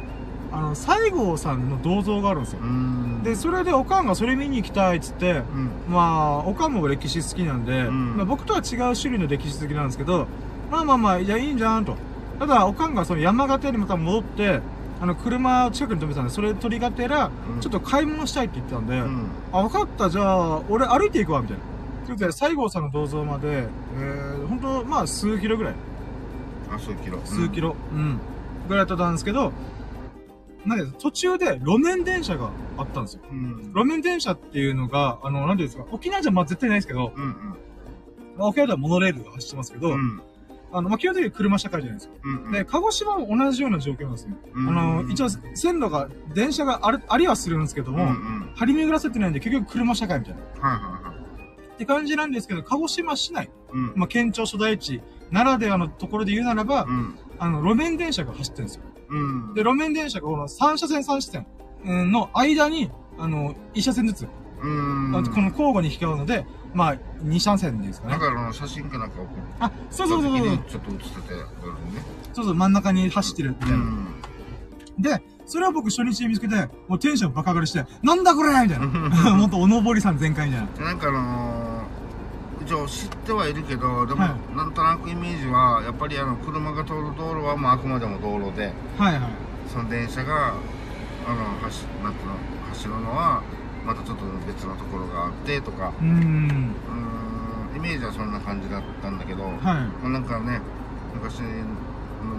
あの、西郷さんの銅像があるんですよ。うん。で、それでおかんがそれ見に行きたいっつって、うん。まあ、おかんも歴史好きなんで、うんまあ、僕とは違う種類の歴史好きなんですけど、まあまあまあ、じゃあいいんじゃんと。ただ、おかんがその山形にまた戻って、あの、車を近くに止めてたんで、それ取りがてら、うんちょっと買い物したいって言ってたんで、うん。あ、分かった、じゃあ、俺歩いていくわ、みたいな。ということで、西郷さんの銅像まで、えー、ほんと、まあ、数キロぐらい。あ、数キロ。数キロ。うん。ぐらいだったんですけど、なんで、途中で路面電車があったんですよ。うん。路面電車っていうのが、あの、なんていうんですか、沖縄じゃまあ絶対ないですけど、うん。まあ、沖縄ではモノレールが走ってますけど、うん。うん。あの、まあ、基本的に車社会じゃないですか。うん。で、鹿児島も同じような状況なんですね。うんあの、一応、線路が、電車がある、ありはするんですけどうん。も、うん。張り巡らせてないんで、結局車社会みたいな。はいはいはい。って感じなんですけど、鹿児島市内、うん。まあ、県庁所在地ならではのところで言うならば、うん。あの、路面電車が走ってるんですよ。うん。で、路面電車がこの3車線3車線うんの間に、あの、1車線ずつ、うん。この交互に引き合うので、まあ、2車線ですかねだ。からあの写真かなんか送っあ、そうそうそうそう。ちょっと写ってて、ね。そうそう、真ん中に走ってるみたいな。うん。で、それを僕初日に見つけて、もうテンションバカ上がりして、なんだこれみたいな。もっとおのぼりさん全開みたいな。なんかあのー、一応知ってはいるけど、でも、はなんとなくイメージは、やっぱりあの、車が通る道路は、まあ、あくまでも道路で、はいはい。その電車が、あの、走、なんていうの、走るのは、またちょっと別のところがあって、とか、うーん。うーん、イメージはそんな感じだったんだけど、はい。まあなんかね、昔の、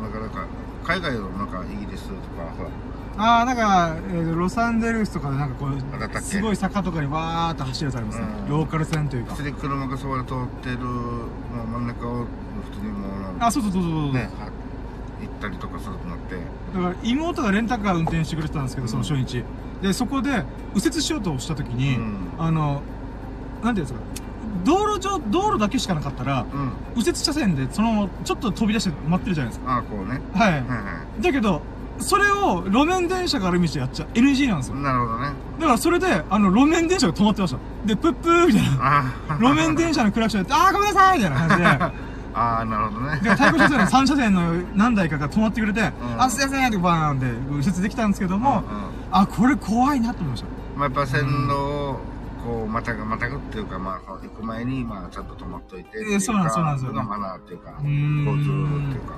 なかなか、海外のなんかイギリスとか、ほら、あー、なんか、えーロサンゼルスとかでなんかこう、すごい坂とかにわーっと走るやつありますね。うんローカル線というか普。通に車がそこで通ってる、もう真ん中を、普通にもうあ、そうそうそうそうそう。ね、は行ったりとかするとなって、だから妹がレンタカー運転してくれてたんですけど、その初日。で、そこで右折しようとした時に、うんあの、なんていうんですか、道路上、道路だけしかなかったら、うん。右折車線でそのままちょっと飛び出して待ってるじゃないですか。ああ、こうね。はい。はいはだけど、それを路面電車がある道でやっちゃ NG なんですよい。。なるほどね。だからそれで、あの、路面電車が止まってました。で、プップーみたいな。ああ。路面電車のクラクションで、あーごめんなさいみたいな感じで。ああ、なるほどね。で、対向車線の3車線の何台かが止まってくれて、んあ、すいませんってバーンって右折できたんですけども、うんうんあ、これ怖いなと思いました。まあ、やっぱ線路を、こう、またぐ、またぐっていうか、まあ、行く前に、まあ、ちゃんと止まっといてっていうか。えそうなんそうなんですよのがマナーっていうか、交通ルールっていうか。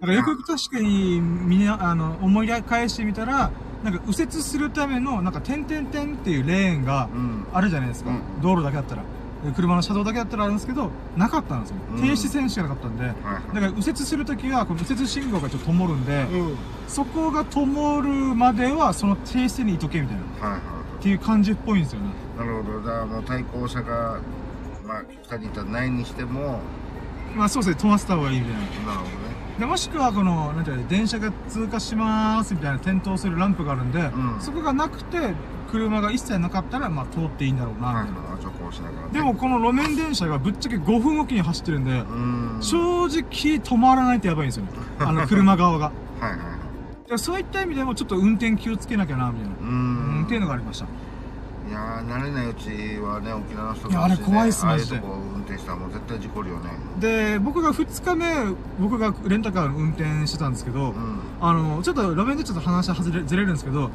だからよくよく確かに、みんな、あの、思い返してみたら、なんか右折するための、なんか、点々点っていうレーンがうん。あるじゃないですか。うん道路だけだったら。で車の車道だけだったらあるんですけど、なかったんですよ。うん停止線しかなかったんで。はいだから右折するときは、この右折信号がちょっと灯るんで、はい。うん。そこが灯るまでは、その停止線にいとけみたいな。はいはい。っていう感じっぽいんですよね。なるほど。だからもう対向車が、まあ、二人いたらないにしても、まあそうですね、飛ばせた方がいいみたいな。なるほどね。でもしくはこの、なんていうの、電車が通過しますみたいな点灯するランプがあるんで、んそこがなくて、車が一切なかったら、まあ通っていいんだろうな、はいみたいな。はい。徐行しながらね。でも、この路面電車がぶっちゃけ5分おきに走ってるんで、うん。正直止まらないとやばいんですよね。あの、車側が。はいはいはい。でそういった意味でもちょっと運転気をつけなきゃな、みたいな。ううん、ん。っていうのがありました。いやー慣れないうちはね沖縄の人いやあれ怖いっすああいマジでうとこ運転したらもう絶対事故るよね。で、僕が2日目、僕がレンタカーの運転してたんですけど、うん。あの、ちょっと路面でちょっと話外れずれるんですけど、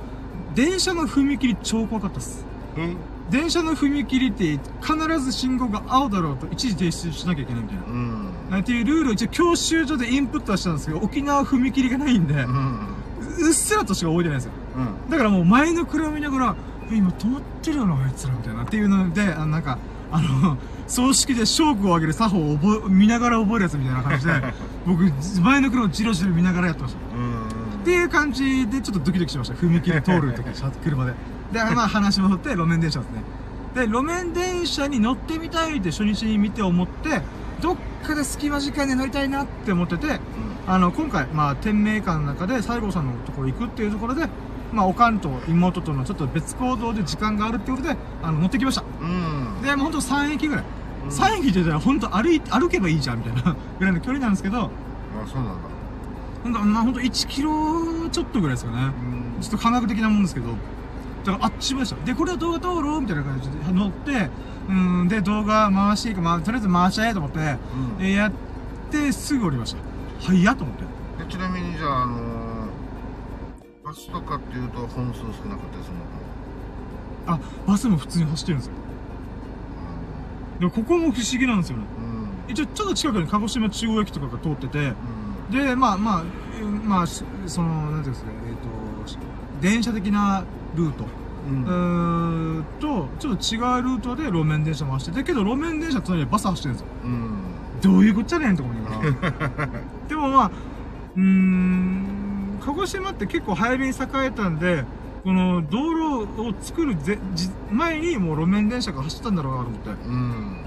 電車の踏切超怖かったっす。うん電車の踏切って必ず信号が青だろうと一時停止しなきゃいけないみたいな。うん。っていうルールを一応教習所でインプットはしたんですけど、沖縄踏切がないんで、うん。うっすらとしか覚えてないんですよ。うん。だからもう前の車見ながら、え今止まってるよな、あいつらみたいな。っていうので、あのなんか、あの、葬式で勝負を上げる作法を覚え、見ながら覚えるやつみたいな感じで、僕、前の車をじろじろ見ながらやってました。うんっていう感じでちょっとドキドキしました。踏切通るとき、車で。で、まあ話戻って路面電車ですね。で、路面電車に乗ってみたいって初日に見て思って、どっかで隙間時間で乗りたいなって思ってて、あの、今回、まあ、天明館の中で西郷さんのところ行くっていうところで、まあ、おかんと妹とのちょっと別行動で時間があるってことで、あの、乗ってきました。うんで、もうほんと3駅ぐらい。うん3駅って言ったらほんと歩い、歩けばいいじゃんみたいな ぐらいの距離なんですけど、あそうなんだほんと、まあ、ほんと1キロちょっとぐらいですよね。うんちょっと感覚的なもんですけど、だからあっちまでした。で、これは動画通ろうみたいな感じで乗って、うん、で、動画回していいか、まあ、とりあえず回しちゃえと思って、うんえーやって、てすぐ降りました。早っと思って。でちなみにじゃあ、あのーバスとかっていうと本数少なかったりするのかあ、バスも普通に走ってるんですよ。でもここも不思議なんですよね。なうん一応ちょっと近くに鹿児島中央駅とかが通ってて、うんで、まあまあ、えーまあ、しその、なんていうんですか、えっ、と、し電車的なルート。うんうーんと、ちょっと違うルートで路面電車も走ってて、けど路面電車と隣にバス走ってるんですよ。うんどういうこっちゃねんと思いながら。でもまあ、うーん、鹿児島って結構早めに栄えたんで、この道路を作る前にもう路面電車が走ってたんだろうなと思って。うん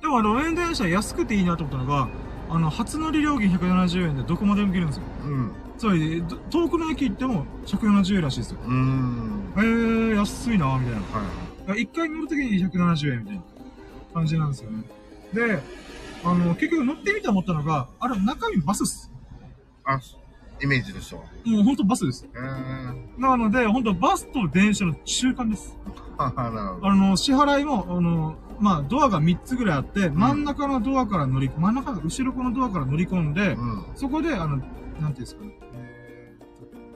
でも路面電車安くていいなと思ったのが、あの、初乗り料金170円でどこまでも行けるんですよ。うんつまり、ど遠くの駅行っても170円らしいですよ。うんえー、安いなみたいな。はい一回乗るときに170円みたいな感じなんですよね。で、あの、結局乗ってみて思ったのが、あれ、中身バスっす。あイメージでしょもうほんとバスです。えー、なので、ほんとバスと電車の中間です。あの、支払いも、あの、まあ、ドアが3つぐらいあって、真ん中のドアから乗り、真ん中の後ろこのドアから乗り込んで、うんそこで、あの、なんていうんですかね。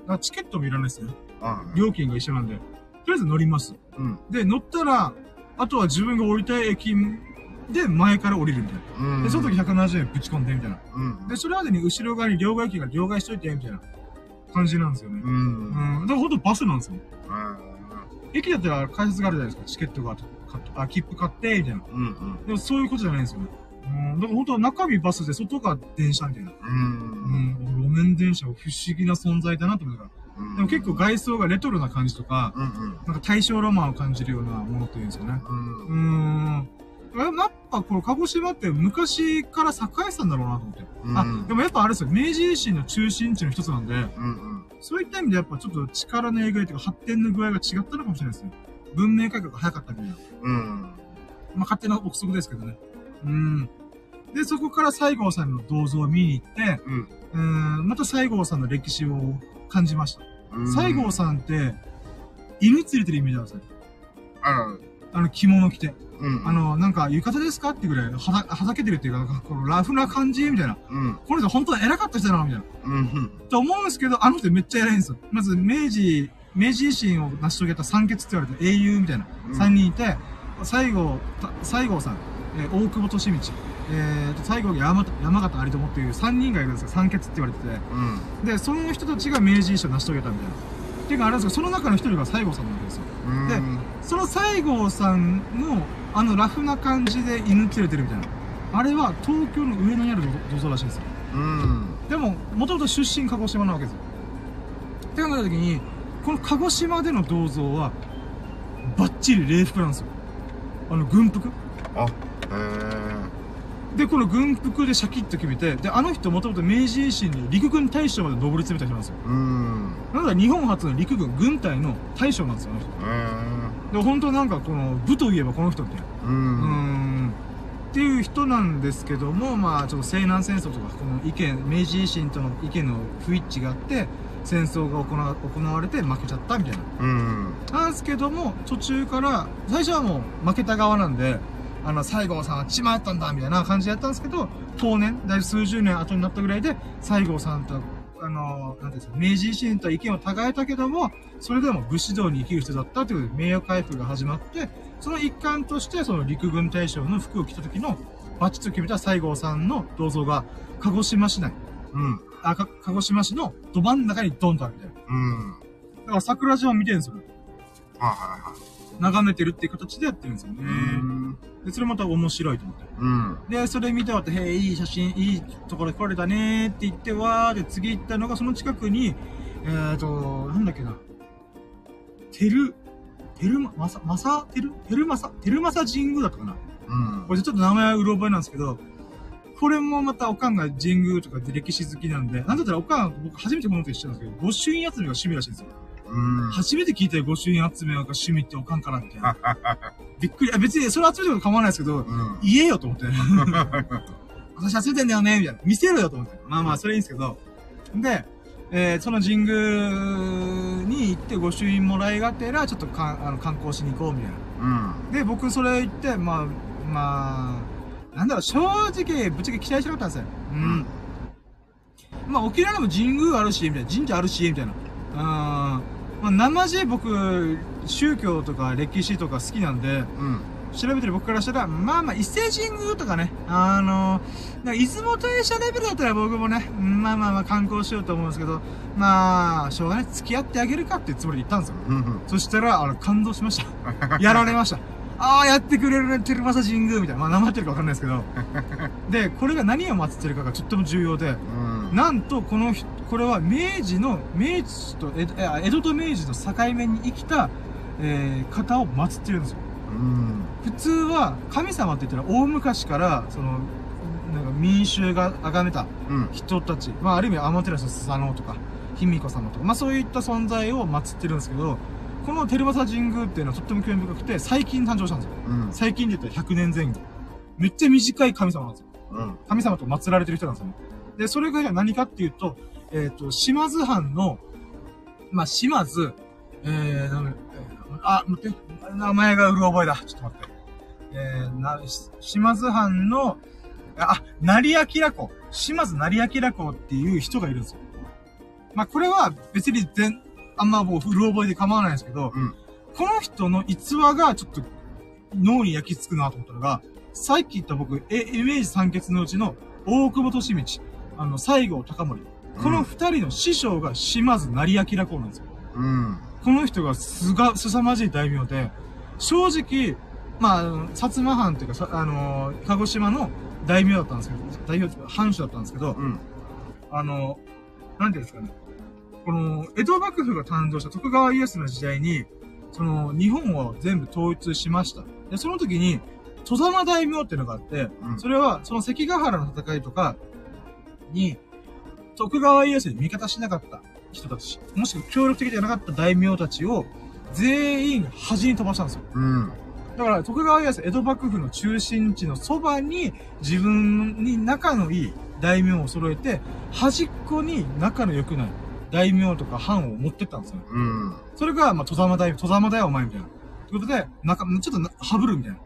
あチケットもいらないですね。あ料金が一緒なんで。とりあえず乗ります。うんで、乗ったら、あとは自分が降りたい駅で前から降りるみたいな。うんで、その時170円ぶち込んでみたいな。うんで、それまでに後ろ側に両替駅が両替しといて、みたいな感じなんですよね。うんうん。だからほんとバスなんですよ。あ駅だったら改札があるじゃないですか。チケットが買っあ、切符買って、みたいな。ーうんうんでもそういうことじゃないんですよね。うん。だから本当は中身バスで外が電車みたいな。ううんん。路面電車は不思議な存在だなと思ったから。うんでも結構外装がレトロな感じとか、うんうんなんか大正ロマンを感じるようなものっていうんですよね。うんうーん。やっぱこの鹿児島って昔から栄えてたんだろうなと思って。うんあ、でもやっぱあれですよ、明治維新の中心地の一つなんで、うんうんそういった意味でやっぱちょっと力のえぐいというか発展の具合が違ったのかもしれないですね。文明改革が早かったみたいな。うんまあ勝手な憶測ですけどね。うん。で、そこから西郷さんの銅像を見に行って、うんうーん、また西郷さんの歴史を感じました。うん西郷さんって、犬連れてるイメージなんですよ。あらあの、着物着て。うんあの、なんか、浴衣ですかってぐらい、はだ、はだけてるっていうか、なんかこのラフな感じみたいな。うんこの人本当は偉かった人だな、みたいな。うんと思うんですけど、あの人めっちゃ偉いんですよ。まず、明治、明治維新を成し遂げた三傑って言われた英雄みたいな。うん三人いて、西郷、た西郷さん、えー大久保利通、えーと、西郷山山形有朋っていう三人がいるんですよ。三傑って言われてて。うんで、その人たちが明治維新を成し遂げたみたいな。っていうかあるんですけど、その中の一人が西郷さんなわけですよ。うんでその西郷さんの、あのラフな感じで犬連れてるみたいな。あれは東京の上野にある銅像らしいんですよ。うんでも、もともと出身鹿児島なわけですよ。って考えた時に、この鹿児島での銅像は、バッチリ礼服なんですよ。あの、軍服あへで、この軍服でシャキッと決めて、で、あの人もともと明治維新に陸軍大将まで上り詰めた人なんですよ。えうんなので日本初の陸軍軍隊の大将なんですよ、あの人。へで、本当なんかこの、部といえばこの人みたいな。えううんっていう人なんですけども、まあ、ちょっと西南戦争とか、この意見、明治維新との意見の不一致があって、戦争が行わ行われて負けちゃったみたいな。うんなんですけども、途中から、最初はもう負けた側なんで、あの、西郷さんは血迷ったんだみたいな感じでやったんですけど、当年、だいぶ数十年後になったぐらいで、西郷さんと、あの、なんですか、明治維新とは意見を違えたけども、それでも武士道に生きる人だったということで、名誉回復が始まって、その一環として、その陸軍大将の服を着た時の、バチッと決めた西郷さんの銅像が、鹿児島市内、うんあ、か鹿児島市のど真ん中にドンとあるみたいな。うんだから桜島見てるんですよ。はいはいはい眺めてるっていう形でやってるんですよね。うんで、それまた面白いと思って。うんで、それ見て終わって、へえ、いい写真、いいところ来れたねーって言って、わーで次行ったのが、その近くに、えーと、なんだっけな。てる、てるま、まさ、まさ、てる、てるまさ、てるまさ神宮だったかな。うんこれちょっと名前はうろ覚えなんですけど、これもまたおかんが神宮とかで歴史好きなんで、なんだったらおかん、僕初めてこの時知ったんですけど、御朱印集めが趣味らしいんですよ。うん初めて聞いたよ、御朱印集めが趣味っておかんからみたいな。びっくり。あ別にそれ集めても構わないですけど、うん言えよと思って。私集めてんだよねみたいな。見せろよと思って。まあまあ、それいいんですけど。で、えーその神宮に行って御朱印もらいがてら、ちょっとかあの観光しに行こうみたいな。うんで、僕それ行って、まあ、まあ、なんだろう、正直、ぶっちゃけ期待しなかったんですよ。うん。まあ、沖縄でも神宮あるし、みたいな、神社あるし、みたいな。うん。まあ、生地僕、宗教とか歴史とか好きなんで、うん。調べてる僕からしたら、まあまあ、伊勢神宮とかね、あのなんか出雲大社レベルだったら僕もね、うんまあまあまあ観光しようと思うんですけど、まあ、しょうがない、付き合ってあげるかっていうつもりで行ったんですよ。うん。うん。そしたら、あの、感動しました。やられました。ああ、やってくれるね、テルマサ神宮みたいな。まあ、名前ってるかわかんないですけど。で、これが何を祀ってるかがとっても重要で、うん。なんと、この人、これは明治の、明治と江戸、江戸と明治の境目に生きた、えー、方を祀ってるんですよ。うん。普通は、神様って言ったら大昔から、その、なんか民衆が崇めたうん。人たち、まあ、ある意味、天照スサノオとか、卑弥呼様とか、まあ、そういった存在を祀ってるんですけど、この照正神宮っていうのはとっても興味深くて、最近誕生したんですよ。うん。最近で言ったら100年前後。めっちゃ短い神様なんですよ。うん。神様と祀られてる人なんですよね。で、それが何かっていうと、えっ、と、島津藩の、まあ、島津、えー、あ、待って、名前がうる覚えだ。ちょっと待って。えー、な、し島津藩の、あ、成明公。島津成明公っていう人がいるんですよ。まあ、これは別に全、あんまもううる覚えで構わないんですけど、うん。この人の逸話がちょっと脳に焼き付くなと思ったのが、さっき言った僕、え、イメージ三傑のうちの大久保利道、あの、西郷隆盛。この二人の師匠が島津成明公なんですよ。うん。この人がすが、凄まじい大名で、正直、まあ薩摩藩っていうか、さあのー鹿児島の大名だったんですけど、大名っていうか、藩主だったんですけど、うん。あの、なんていうんですかね。この、江戸幕府が誕生した徳川家康の時代に、その、日本を全部統一しました。で、その時に、戸様大名っていうのがあって、うんそれは、その関ヶ原の戦いとかに、徳川家康に味方しなかった人たち、もしくは協力的じゃなかった大名たちを、全員端に飛ばしたんですよ。うん。だから、徳川家康、江戸幕府の中心地のそばに、自分に仲のいい大名を揃えて、端っこに仲の良くない大名とか藩を持ってったんですよね。うん。それが、まあ、戸様大名、戸様だよ、お前、みたいな。ということで、なんか、ちょっとな、はぶるみたいな、こ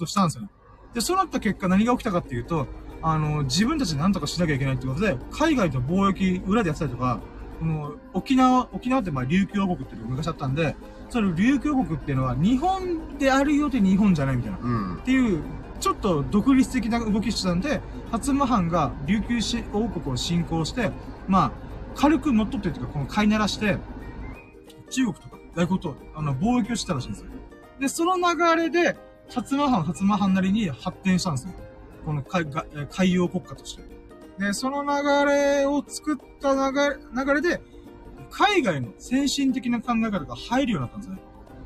としたんですよね。で、そうなった結果何が起きたかっていうと、あの、自分たちで何とかしなきゃいけないってことで、海外と貿易裏でやってたりとか、この、沖縄、沖縄ってまあ、琉球王国っていうのが昔あったんで、その琉球王国っていうのは、日本であるようで日本じゃないみたいな。うんっ。ていう、ちょっと独立的な動きしてたんで、薩摩藩が琉球し王国を侵攻して、まあ、軽く乗っ取ってっていうか、この飼いならして、中国とか外国と、あの、貿易をしてたらしいんですよ。で、その流れで、薩摩藩は薩摩藩なりに発展したんですよ。この海海洋国家として。で、その流れを作った流れ、流れで、海外の先進的な考え方が入るようになったんですね。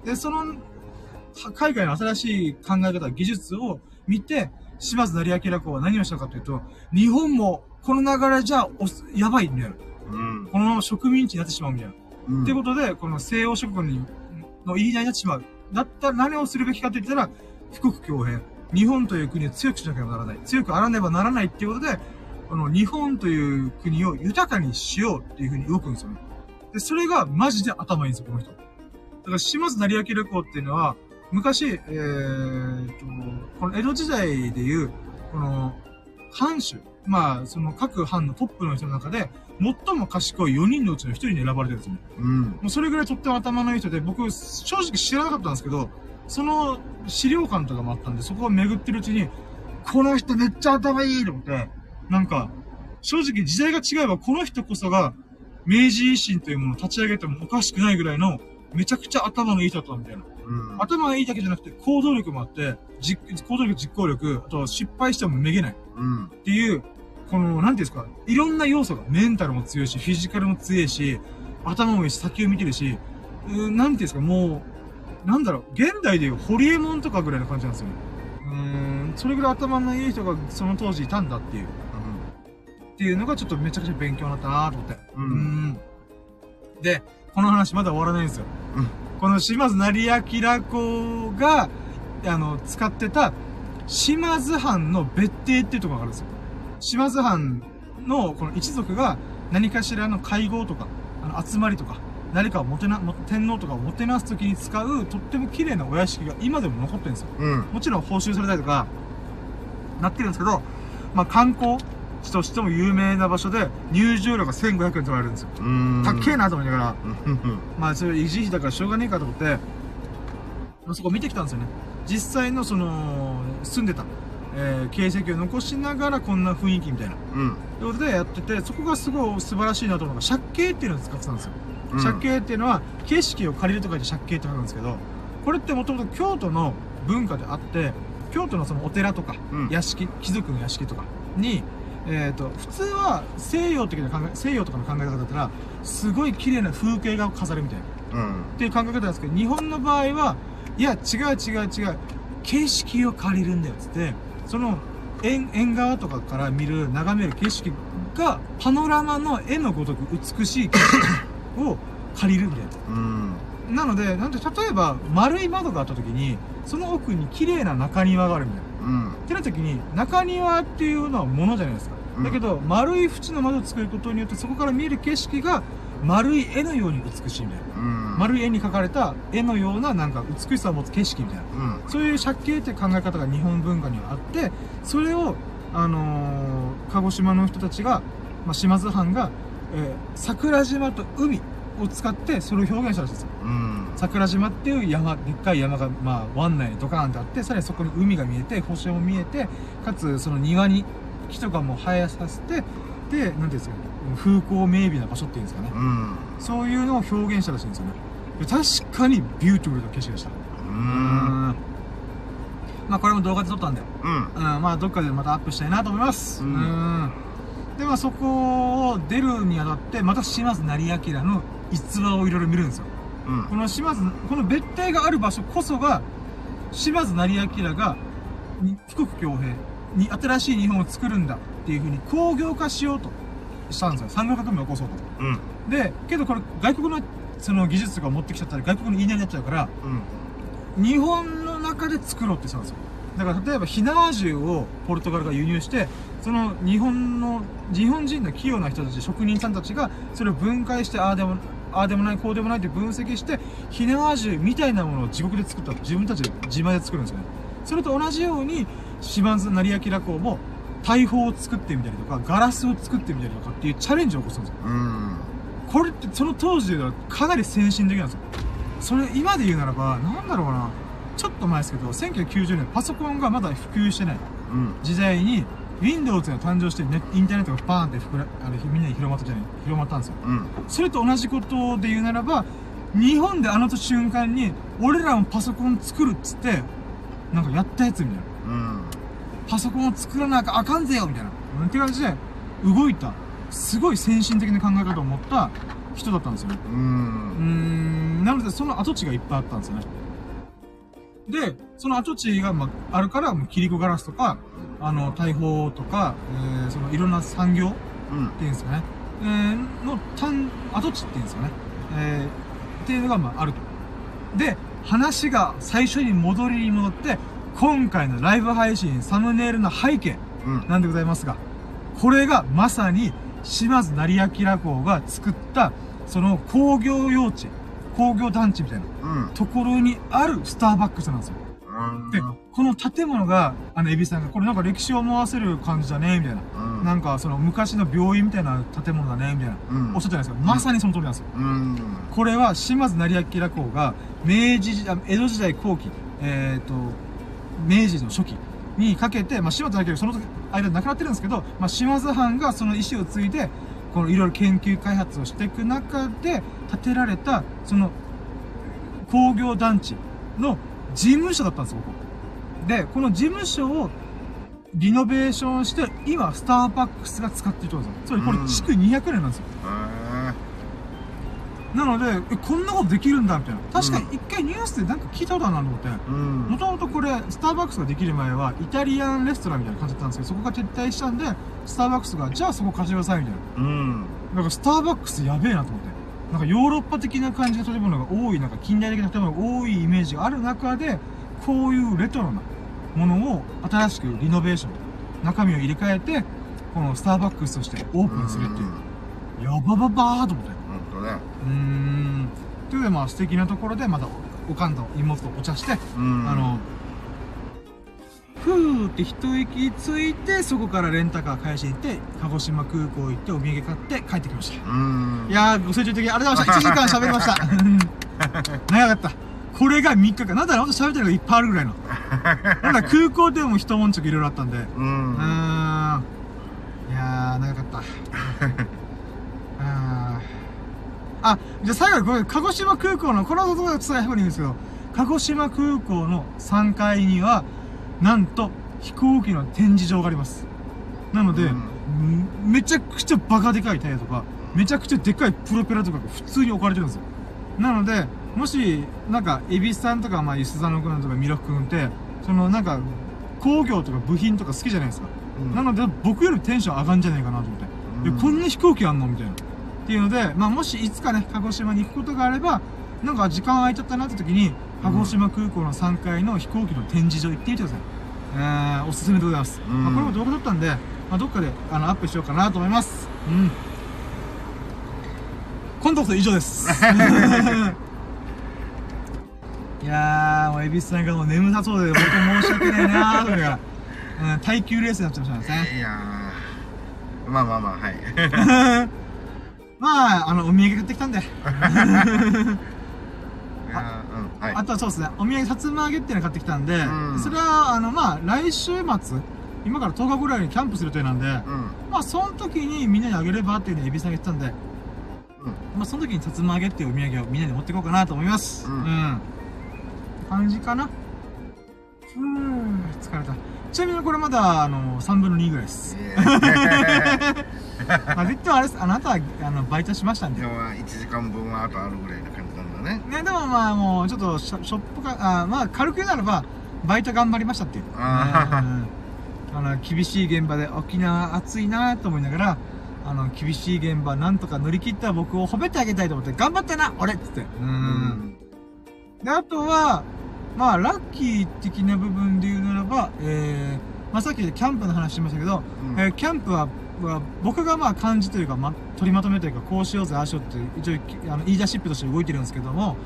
で、その、は海外の新しい考え方、技術を見て、島津成明公は何をしたかというと、日本もこの流れじゃやばいみたいな。うん。このまま植民地になってしまうみたいな。うん。ってことで、この西洋諸国にの言いなりになってしまう。だったら何をするべきかって言ったら、富国強兵。日本という国を強くしなければならない。強くあらねばならないっていうことで、この日本という国を豊かにしようっていうふうに動くんですよね。で、それがマジで頭いいんですよ、この人。だから、島津成明公っていうのは、昔、えーと、この江戸時代でいう、この、藩主、まあ、その各藩のトップの人の中で、最も賢い4人のうちの1人に選ばれてるんですよね。うん。もうそれぐらいとっても頭のいい人で、僕、正直知らなかったんですけど、その資料館とかもあったんで、そこを巡ってるうちに、この人めっちゃ頭いいと思って、なんか、正直時代が違えばこの人こそが、明治維新というものを立ち上げてもおかしくないぐらいの、めちゃくちゃ頭のいい人だったみたいな。うん。頭がいいだけじゃなくて行動力もあって、実行動力、実行力、あと失敗してもめげない。うん。っていう、この、なんていうんですか、いろんな要素が、メンタルも強いし、フィジカルも強いし、頭もいいし、先を見てるし、うーなんていうんですか、もう、なんだろう、現代でいうホリエモンとかぐらいの感じなんですよね。うーん、それぐらい頭のいい人がその当時いたんだっていう、っていうのがちょっとめちゃくちゃ勉強になったなと思って。うんで、この話まだ終わらないんですよ。うんこの島津成明公が、あの、使ってた、島津藩の別邸っていうところがあるんですよ。島津藩のこの一族が何かしらの会合とか、あの集まりとか、誰かをもてな、も天皇とかをもてなすときに使う、とっても綺麗なお屋敷が今でも残ってるんですよ。うん。もちろん報酬されたりとか、なってるんですけど、まあ観光地としても有名な場所で入場料が1500円取られるんですよ。うーん。たっけえなと思いながら、まあそれ維持費だからしょうがねえかと思って、まあ、そこ見てきたんですよね。実際のその、住んでた、えー、形跡を残しながらこんな雰囲気みたいな。うん。ということでやってて、そこがすごい素晴らしいなと思うのが、借景っていうのを使ってたんですよ。うん借景っていうのは、景色を借りるとかで借景って書くんですけど、これってもともと京都の文化であって、京都のそのお寺とか、うん屋敷、貴族の屋敷とかに、えっ、と、普通は西洋的な考え、西洋とかの考え方だったら、すごい綺麗な風景画を飾るみたいな。うん。っていう考え方なんですけど、日本の場合は、いや、違う違う違う、景色を借りるんだよ、つって、その、縁、縁側とかから見る、眺める景色が、パノラマの絵のごとく美しい景色 を借りるみたいうん。な。なので、なんで、例えば、丸い窓があった時に、その奥に綺麗な中庭があるみたいな。うん。ってな時に、中庭っていうのはものじゃないですか。うんだけど、丸い縁の窓を作ることによって、そこから見える景色が、丸い絵のように美しいみたいな。うん。丸い絵に描かれた絵のようななんか美しさを持つ景色みたいな。うん。そういう借景って考え方が日本文化にはあって、それを、あのー鹿児島の人たちが、まあ、島津藩が、えー桜島と海を使ってそれを表現したらしいんですよ。うん。桜島っていう山、でっかい山が、まあ、湾内にドカーンってあって、さらにそこに海が見えて、星も見えて、かつ、その庭に木とかも生えさせて、で、なんていうんですかね、風光明媚な場所っていうんですかね。うん。そういうのを表現したらしいんですよね。で確かにビューティフルな景色でした。う。うんまあこれも動画で撮ったんで、うん。うん、まあどっかでまたアップしたいなと思います。うんんで、まあそこを出るにあたって、また島津成明の逸話をいろいろ見るんですよ。うん。この島津、この別邸がある場所こそが、島津成明が、に富国強兵に新しい日本を作るんだっていうふうに工業化しようとしたんですよ。産業革命を起こそうと。うん。で、けどこれ外国のその技術とかを持ってきちゃったら外国の言いなりになっちゃうから、うん。日本の中で作ろうってしたんですよ。だから例えば火縄銃をポルトガルが輸入して、その日本の、日本人の器用な人たち、職人さんたちがそれを分解して、ああでも、ああでもない、こうでもないって分析して、火縄銃みたいなものを自国で作った。自分たちで自前で作るんですよね。それと同じように、島津成明公も大砲を作ってみたりとか、ガラスを作ってみたりとかっていうチャレンジを起こすんですよ。うん。これってその当時ではかなり先進的なんですよ。それ今で言うならば、なんだろうな。ちょっと前ですけど、1990年パソコンがまだ普及してないうん。時代に、Windows が誕生して、ね、インターネットがバーンって膨らあのみんなに広まったじゃない、広まったんですよ。うん。それと同じことで言うならば、日本であの瞬間に、俺らもパソコン作るっつって、なんかやったやつみたいな。うん。パソコンを作らなきゃあかんぜよみたいな。うんって感じで、動いた。すごい先進的な考え方を持った人だったんですよね。うん。ん、なのでその跡地がいっぱいあったんですよね。で、その跡地が、まあ、あるから、もう、キリコガラスとか、あの、大砲とか、えー、その、いろんな産業うん。っていうんですかね。えー、の、単、跡地っていうんですかね。えー、っていうのが、まあ、あると。で、話が最初に戻りに戻って、今回のライブ配信サムネイルの背景うん。なんでございますが、これがまさに島津成明公が作った、その工業用地、工業団地みたいなうん。ところにあるスターバックスなんですよ。で、この建物が、あの、エビさんが、これなんか歴史を思わせる感じだね、みたいな。うん。なんか、その昔の病院みたいな建物だね、みたいな。うんおっしゃったじゃないですか。まさにその通りなんですよ。うん。これは島津成明公が明治時代、江戸時代後期、えっ、と、明治の初期にかけて、まあ、島津成明その時間亡くなってるんですけど、まあ、島津藩がその意思を継いで、このいろいろ研究開発をしていく中で建てられた、その工業団地の事務所だったんですよ、ここ。で、この事務所をリノベーションして、今、スターバックスが使ってるってことですよ。つまりこれ、うん築200年なんですよ。へなので、え、こんなことできるんだみたいな。確かに一回ニュースでなんか聞いたことあるなと思って。もともとこれ、スターバックスができる前は、イタリアンレストランみたいな感じだったんですけど、そこが撤退したんで、スターバックスが、じゃあそこ貸してくださいみたいな。うん。なんかスターバックスやべえなと思って。なんかヨーロッパ的な感じの建物が多い、なんか近代的な建物が多いイメージがある中で、こういうレトロなものを新しくリノベーション、中身を入れ替えて、このスターバックスとしてオープンするっていう。やばばばーと思って。ほんとね。うーん。というで、まあ素敵なところで、またおかんと妹とお茶して、うん。あの、ふー通って一息ついて、そこからレンタカー返しに行って、鹿児島空港行ってお土産買って帰ってきました。うん。いやー、ご清聴的ありがとうございました。1時間喋りました。長かった。これが3日間。なんだろう、喋ってるのがいっぱいあるぐらいの。なんだ、空港でも一悶着いろいろあったんで。うん。ん。いやー、長かった。あ ーあ、じゃあ最後にこれ、鹿児島空港の、このことが伝えればいいんですけど、鹿児島空港の3階には、なんと飛行機の展示場があります。なので、うんんめちゃくちゃバカでかいタイヤとか、めちゃくちゃでかいプロペラとかが普通に置かれてるんですよ。なので、もし、なんか、エビスさんとか、まあ、ゆすざのくんとか、ミロくんって、その、なんか、工業とか部品とか好きじゃないですか。なので、僕よりテンション上がんじゃないかなと思って。でうんこんな飛行機あんの？みたいな。っていうので、まあ、もしいつかね、鹿児島に行くことがあれば、なんか時間空いちゃったなって時に、鹿児島空港の3階の飛行機の展示場行ってみてください。えー、おすすめでございます。うんまあ、これも動画撮ったんで、まあ、どっかで、あの、アップしようかなと思います。うん。今度こそ以上です。いやー、もう、蛭子さんがもう眠さそうで、僕申し訳ないなーと思いながら、うん、耐久レースになっちゃいましたね。いやーまあまあまあ、はい。まあ、あの、お土産買ってきたんで。いやーうん、はい。あとはそうですね、お土産、さつま揚げっていうの買ってきたんで、うんそれは、あの、まあ、来週末、今から10日ぐらいにキャンプする予定なんで、うん。まあ、その時にみんなにあげればっていうのをエビさんが言ってたんで、まあ、その時にさつま揚げっていうお土産をみんなに持っていこうかなと思います。うん感じかな？ふぅ、疲れた。ちなみにこれまだ、あの、3分の2ぐらいです。ま あ、言ってもあれです、あなたは、あの、バイトしましたんで。今日は1時間分はあとあるぐらいな感じなんだね。ね、でもまあもう、ちょっとショ、ショップか、あまあ軽く言うならば、バイト頑張りましたっていう。あーうんあの、厳しい現場で沖縄暑いなと思いながら、あの、厳しい現場なんとか乗り切った僕を褒めてあげたいと思って、頑張ったな俺っつって。う。。うんで、あとは、まあ、ラッキー的な部分で言うならば、えー、まあさっきキャンプの話しましたけど、うんえーキャンプは、は僕がまあ感じというか、ま、取りまとめというか、こうしようぜ、ああしようって、一応、きあの、言い出しっぺとして動いてるんですけども、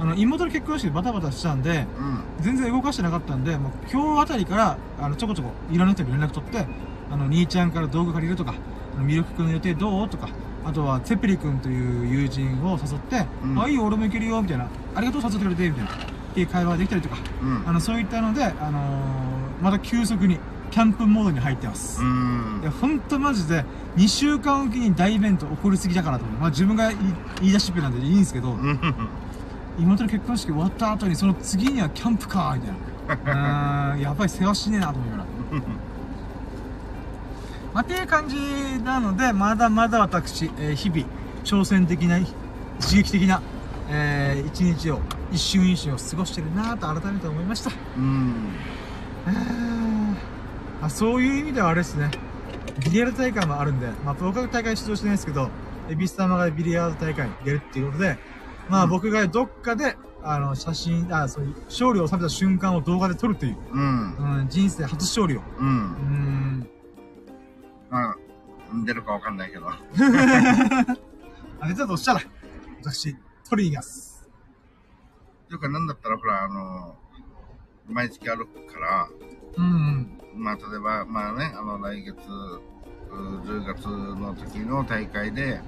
あの、妹の結婚式でバタバタしたんで、うん。全然動かしてなかったんで、もう今日あたりから、あの、ちょこちょこ、いろんな人に連絡取って、あの、兄ちゃんから道具借りるとか、あの、ミルク君の予定どうとか、あとは、ツェペリ君という友人を誘って、うんあ、いいよ、俺も行けるよ、みたいな。ありがとう、誘ってくれて、みたいな。いう会話ができたりとか、うん。あの、そういったので、あのーまた急速に、キャンプモードに入ってます。うんいや、ほんとマジで、2週間おきに大イベント起こりすぎだからと思う。まあ自分が言い出しっぺなんでいいんですけど、うん。妹の結婚式終わった後にその次にはキャンプかみたいな。うーん、やばい世話しねえなと思いながら。まあ、っていう感じなので、まだまだ私、えー日々、挑戦的な、刺激的な、えー一日を、一瞬一瞬を過ごしてるなと改めて思いました。うん。あそういう意味ではあれですね。ビリヤード大会もあるんで、まあ、僕は大会出場してないですけど、エビス様がビリヤード大会に出るっていうことで、まあ、うん僕がどっかで、あの、写真、あ、そういう、勝利を収めた瞬間を動画で撮るっていう、うん。うん、人生初勝利を。うんう。ん。まあ、出るかわかんないけど。あ、出たとしたら、私、取りに行きます。というか、なんだったら、ほら、あの、毎月あるから、うん。まあ、例えば、まあね、あの、来月、う10月の時の大会で、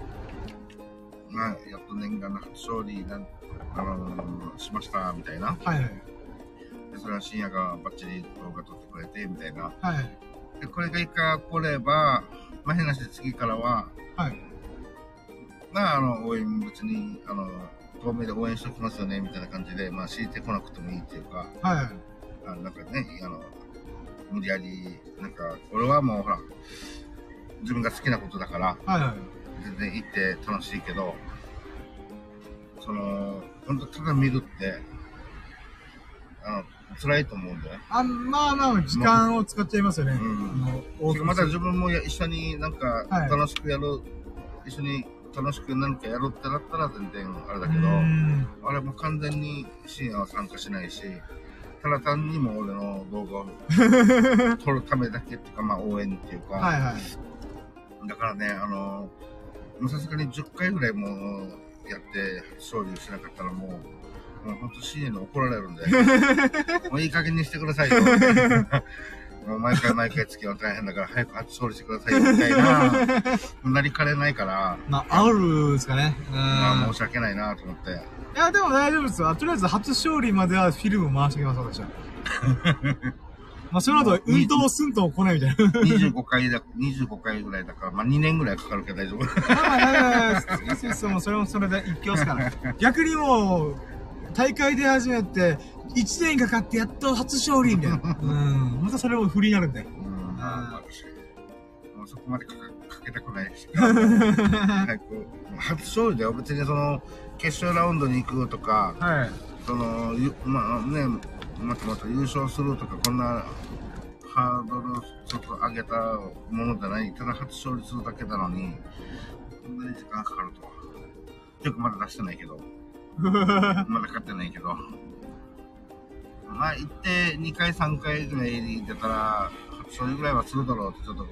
まあ、やっと念願の初勝利なん、あのしました、みたいな。はいはい。でそれは深夜がバッチリ動画撮ってくれて、みたいな。はい。で、これがいいか来れば、まあ、変なし次からは、はい。まあ、あの、応援別に、あの、遠目で応援しておきますよね、みたいな感じで、まあ、強いてこなくてもいいっていうか、はいはい。あなんかね、あの、無理やり、なんか、俺はもうほら、自分が好きなことだから、はいはい。全然行って楽しいけど、その、本当ただ見るって、あの、辛いと思うんだよね。あ、まあまあ、時間を使っちゃいますよね。うんまた自分もや一緒になんかはい楽しくやる、一緒に楽しく何かやるってなったら全然あれだけど、うんあれもう完全に深夜は参加しないし、ただ単にもう俺の動画を 撮るためだけっていうか、まあ応援っていうか、はいはい。だからね、あの、さすがに10回ぐらいもうやって勝利しなかったらもう、もう本当深夜に怒られるんで、もういい加減にしてくださいよ。もう毎回毎回付き合うの大変だから早く初勝利してくださいみたいな、なりかねないから、まあ、煽るですかね。うん。まあ申し訳ないなと思って。いや、でも大丈夫ですよ。とりあえず初勝利まではフィルム回してきます、私は。まあ、その後、運動すんとも来ないみたいな。25回だ、25回ぐらいだから、まあ2年ぐらいかかるけど大丈夫。まあまあ、だから、いいですよ、もうそれもそれで一挙ですから。逆にもう、大会で始めて、1年かかってやっと初勝利みたいな。うん。またそれも不利になるんで。うん、まあ、私、もうそこまでかかかけたくないし。早く、初勝利だよ。別にその、決勝ラウンドに行くとか、はい。その、ゆまあね、またまた優勝するとか、こんな、ハードルちょっと上げたものじゃない、ただ初勝利するだけなのに、こんなに時間かかるとは。よくまだ出してないけど、まだ勝ってないけど。まあ、行って2回、3回ぐらい出たら、初勝利ぐらいはするだろうってちょっと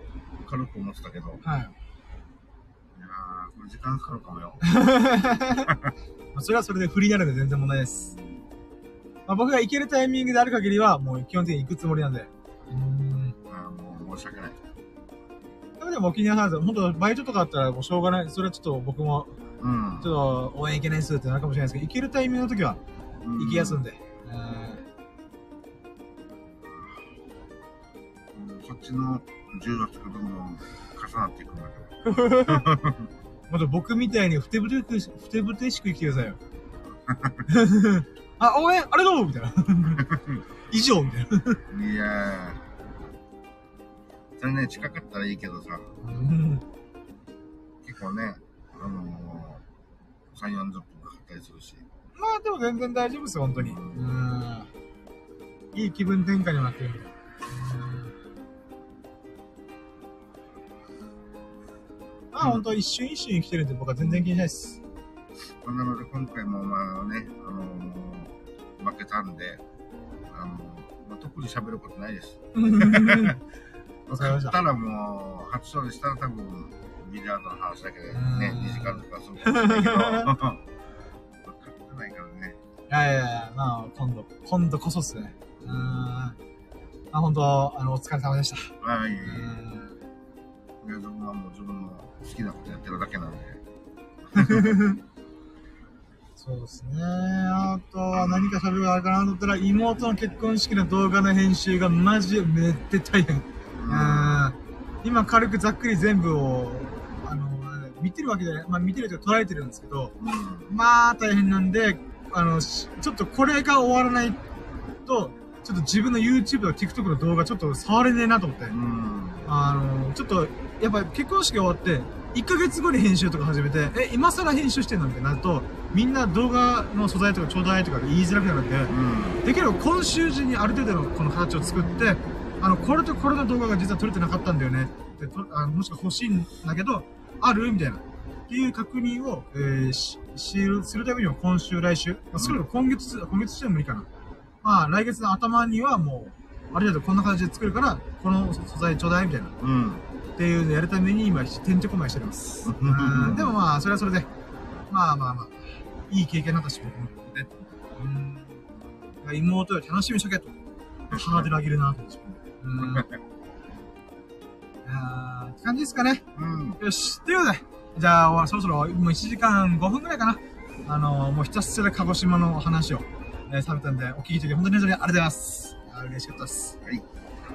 軽く思ってたけど、いはい。やー、これ時間かかるかもよ。まあそれはそれで不利になるんで全然問題です。まあ、僕が行けるタイミングである限りは、もう基本的に行くつもりなんで。うん。あーもう申し訳ない。でも沖縄なんですよ。本当バイトとかあったらもうしょうがない。それはちょっと僕も、うんちょっと応援行けないっすってなるかもしれないですけど、行けるタイミングの時はうん。行きやすんで。うん。うんそっちの10月がどんどん重なっていくんだけど。また僕みたいにふてぶてしく、ふてぶてしく生きてくださいよ。あ、応援ありがとうみたいな。以上みたいな。いやー、それね、近かったらいいけどさ、うん結構ね、あのー、3、40分かかったりするし。まあでも全然大丈夫ですよ、本当に。うん。いい気分転換にもなってるんで。うんまあ本当一瞬一瞬生きてるんで僕は全然気にしないです。なので今回もまあね、あのー、負けたんで、あのーまあ、特に喋ることないです。わかりまし。たたらもう、初勝利したら多分、ビリヤードの話だけでねうん、2時間とかするかもしれないけど、勝ってないからね。いやいやいや、まあ今度、今度こそっすね。うん。まあ本当、あの、お疲れ様でした。はい。いうん。や、自分はもう自分の好きなことやってるだけなんで。そうですね。あとは何か喋るがあるかなと思ったら、妹の結婚式の動画の編集がマジでめって大変。うん。今軽くざっくり全部を、見てるわけで、まあ見てるというか捉えてるんですけど、うん。まあ大変なんで、あの、しちょっとこれが終わらないと、ちょっと自分の YouTube とか TikTok の動画ちょっと触れねえなと思って。うん。あの、ちょっと、やっぱ結婚式終わって、1ヶ月後に編集とか始めて、え、今更編集してんのみたいになると、みんな動画の素材とかちょうだいとか言いづらくなるんで、うん。できれば今週中にある程度のこの形を作って、あの、これとこれの動画が実は撮れてなかったんだよねって、とあもしくは欲しいんだけど、ある？みたいな。っていう確認を、えーし、しするためには今週、来週、まあ、それも今月、今月中は無理かな。まあ、来月の頭にはもう、ある程度こんな感じで作るから、この素材ちょうだいみたいな。うん。っていうのをやるために今、てんてこまいしております。うんでもまあ、それはそれで、まあまあまあ、いい経験になったし、僕も。ねうん。妹より楽しみにしとけと。ハードル上げるなと思って。うん。あーって感じですかね。うん。よし。ということで、じゃあ、そろそろもう1時間5分くらいかな。あのもうひたすら鹿児島の話を、えー、されたんで、お聞きいただき本当に本当にありがとうございます。あー嬉しかったです。はい。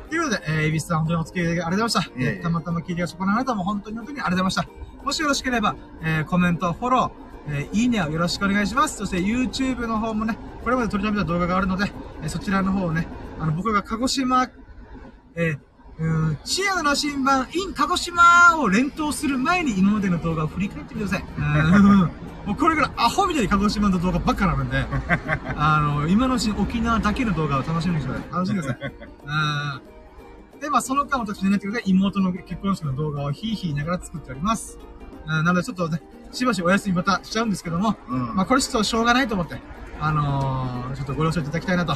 ということで、えー、エビスさん本当にお付き合いありがとうございました。いえーたまたま聞いてくださったあなたも本当に本当にありがとうございました。もしよろしければ、えー、コメント、フォロー、えー、いいねをよろしくお願いします。そして YouTube の方もね、これまで撮りためた動画があるので、えーそちらの方をね、あの、僕が鹿児島、えー、うーチアの新版 in 鹿児島を連投する前に今までの動画を振り返ってください。うん もうこれからアホみたいに鹿児島の動画ばっかなので、あの、今のうちに沖縄だけの動画を楽しみにしてください。楽しんでください。うんで、まあ、その間私になってください。妹の結婚式の動画をヒーヒーながら作っております。うんなので、ちょっとね、しばしお休みまたしちゃうんですけども、うん。まあ、これちょっとしょうがないと思って、あのー、ちょっとご了承いただきたいなと。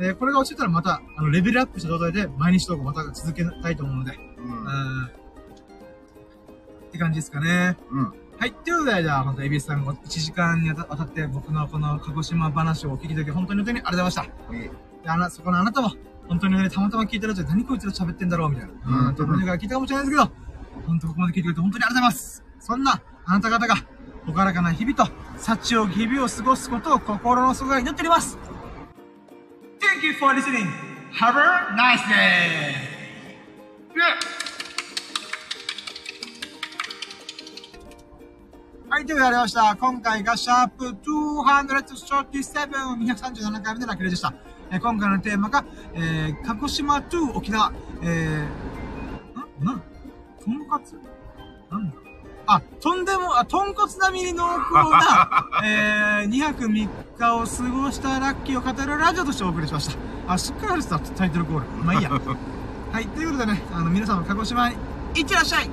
えーこれが落ちたらまた、あの、レベルアップした状態で毎日動画また続けたいと思うので、うん。うん。って感じですかね。うん。はい。ということで、じゃあ、本当エビスさん、1時間にわたって僕のこの鹿児島話をお聞きいただき、本当に本当にありがとうございました。いいであな、そこのあなたも、本当にね、たまたま聞いたらじゃ何こいつら喋ってんだろうみたいな。うん、と思いながら聞いたかもしれないですけど、本当ここまで聞いてくれて本当にありがとうございます。そんな、あなた方が、ほからかな日々と、幸を日々を過ごすことを心の底から祈っております。Thank you for listening. Have a nice day! はい、ということでありました。今回がシャープ237、237回目のラッキーでした。えー今回のテーマが、えー、鹿児島 to 沖縄、えー、んなん？とんかつ？なんだあ、とんでも、あ、豚骨並みに濃厚な、えー、2泊3日を過ごしたラッキーを語るラジオとしてお送りしました。あ、しっかりあるさ、タイトルコール。まあいいや。はい、ということでね、あの、皆さんも鹿児島に行ってらっしゃい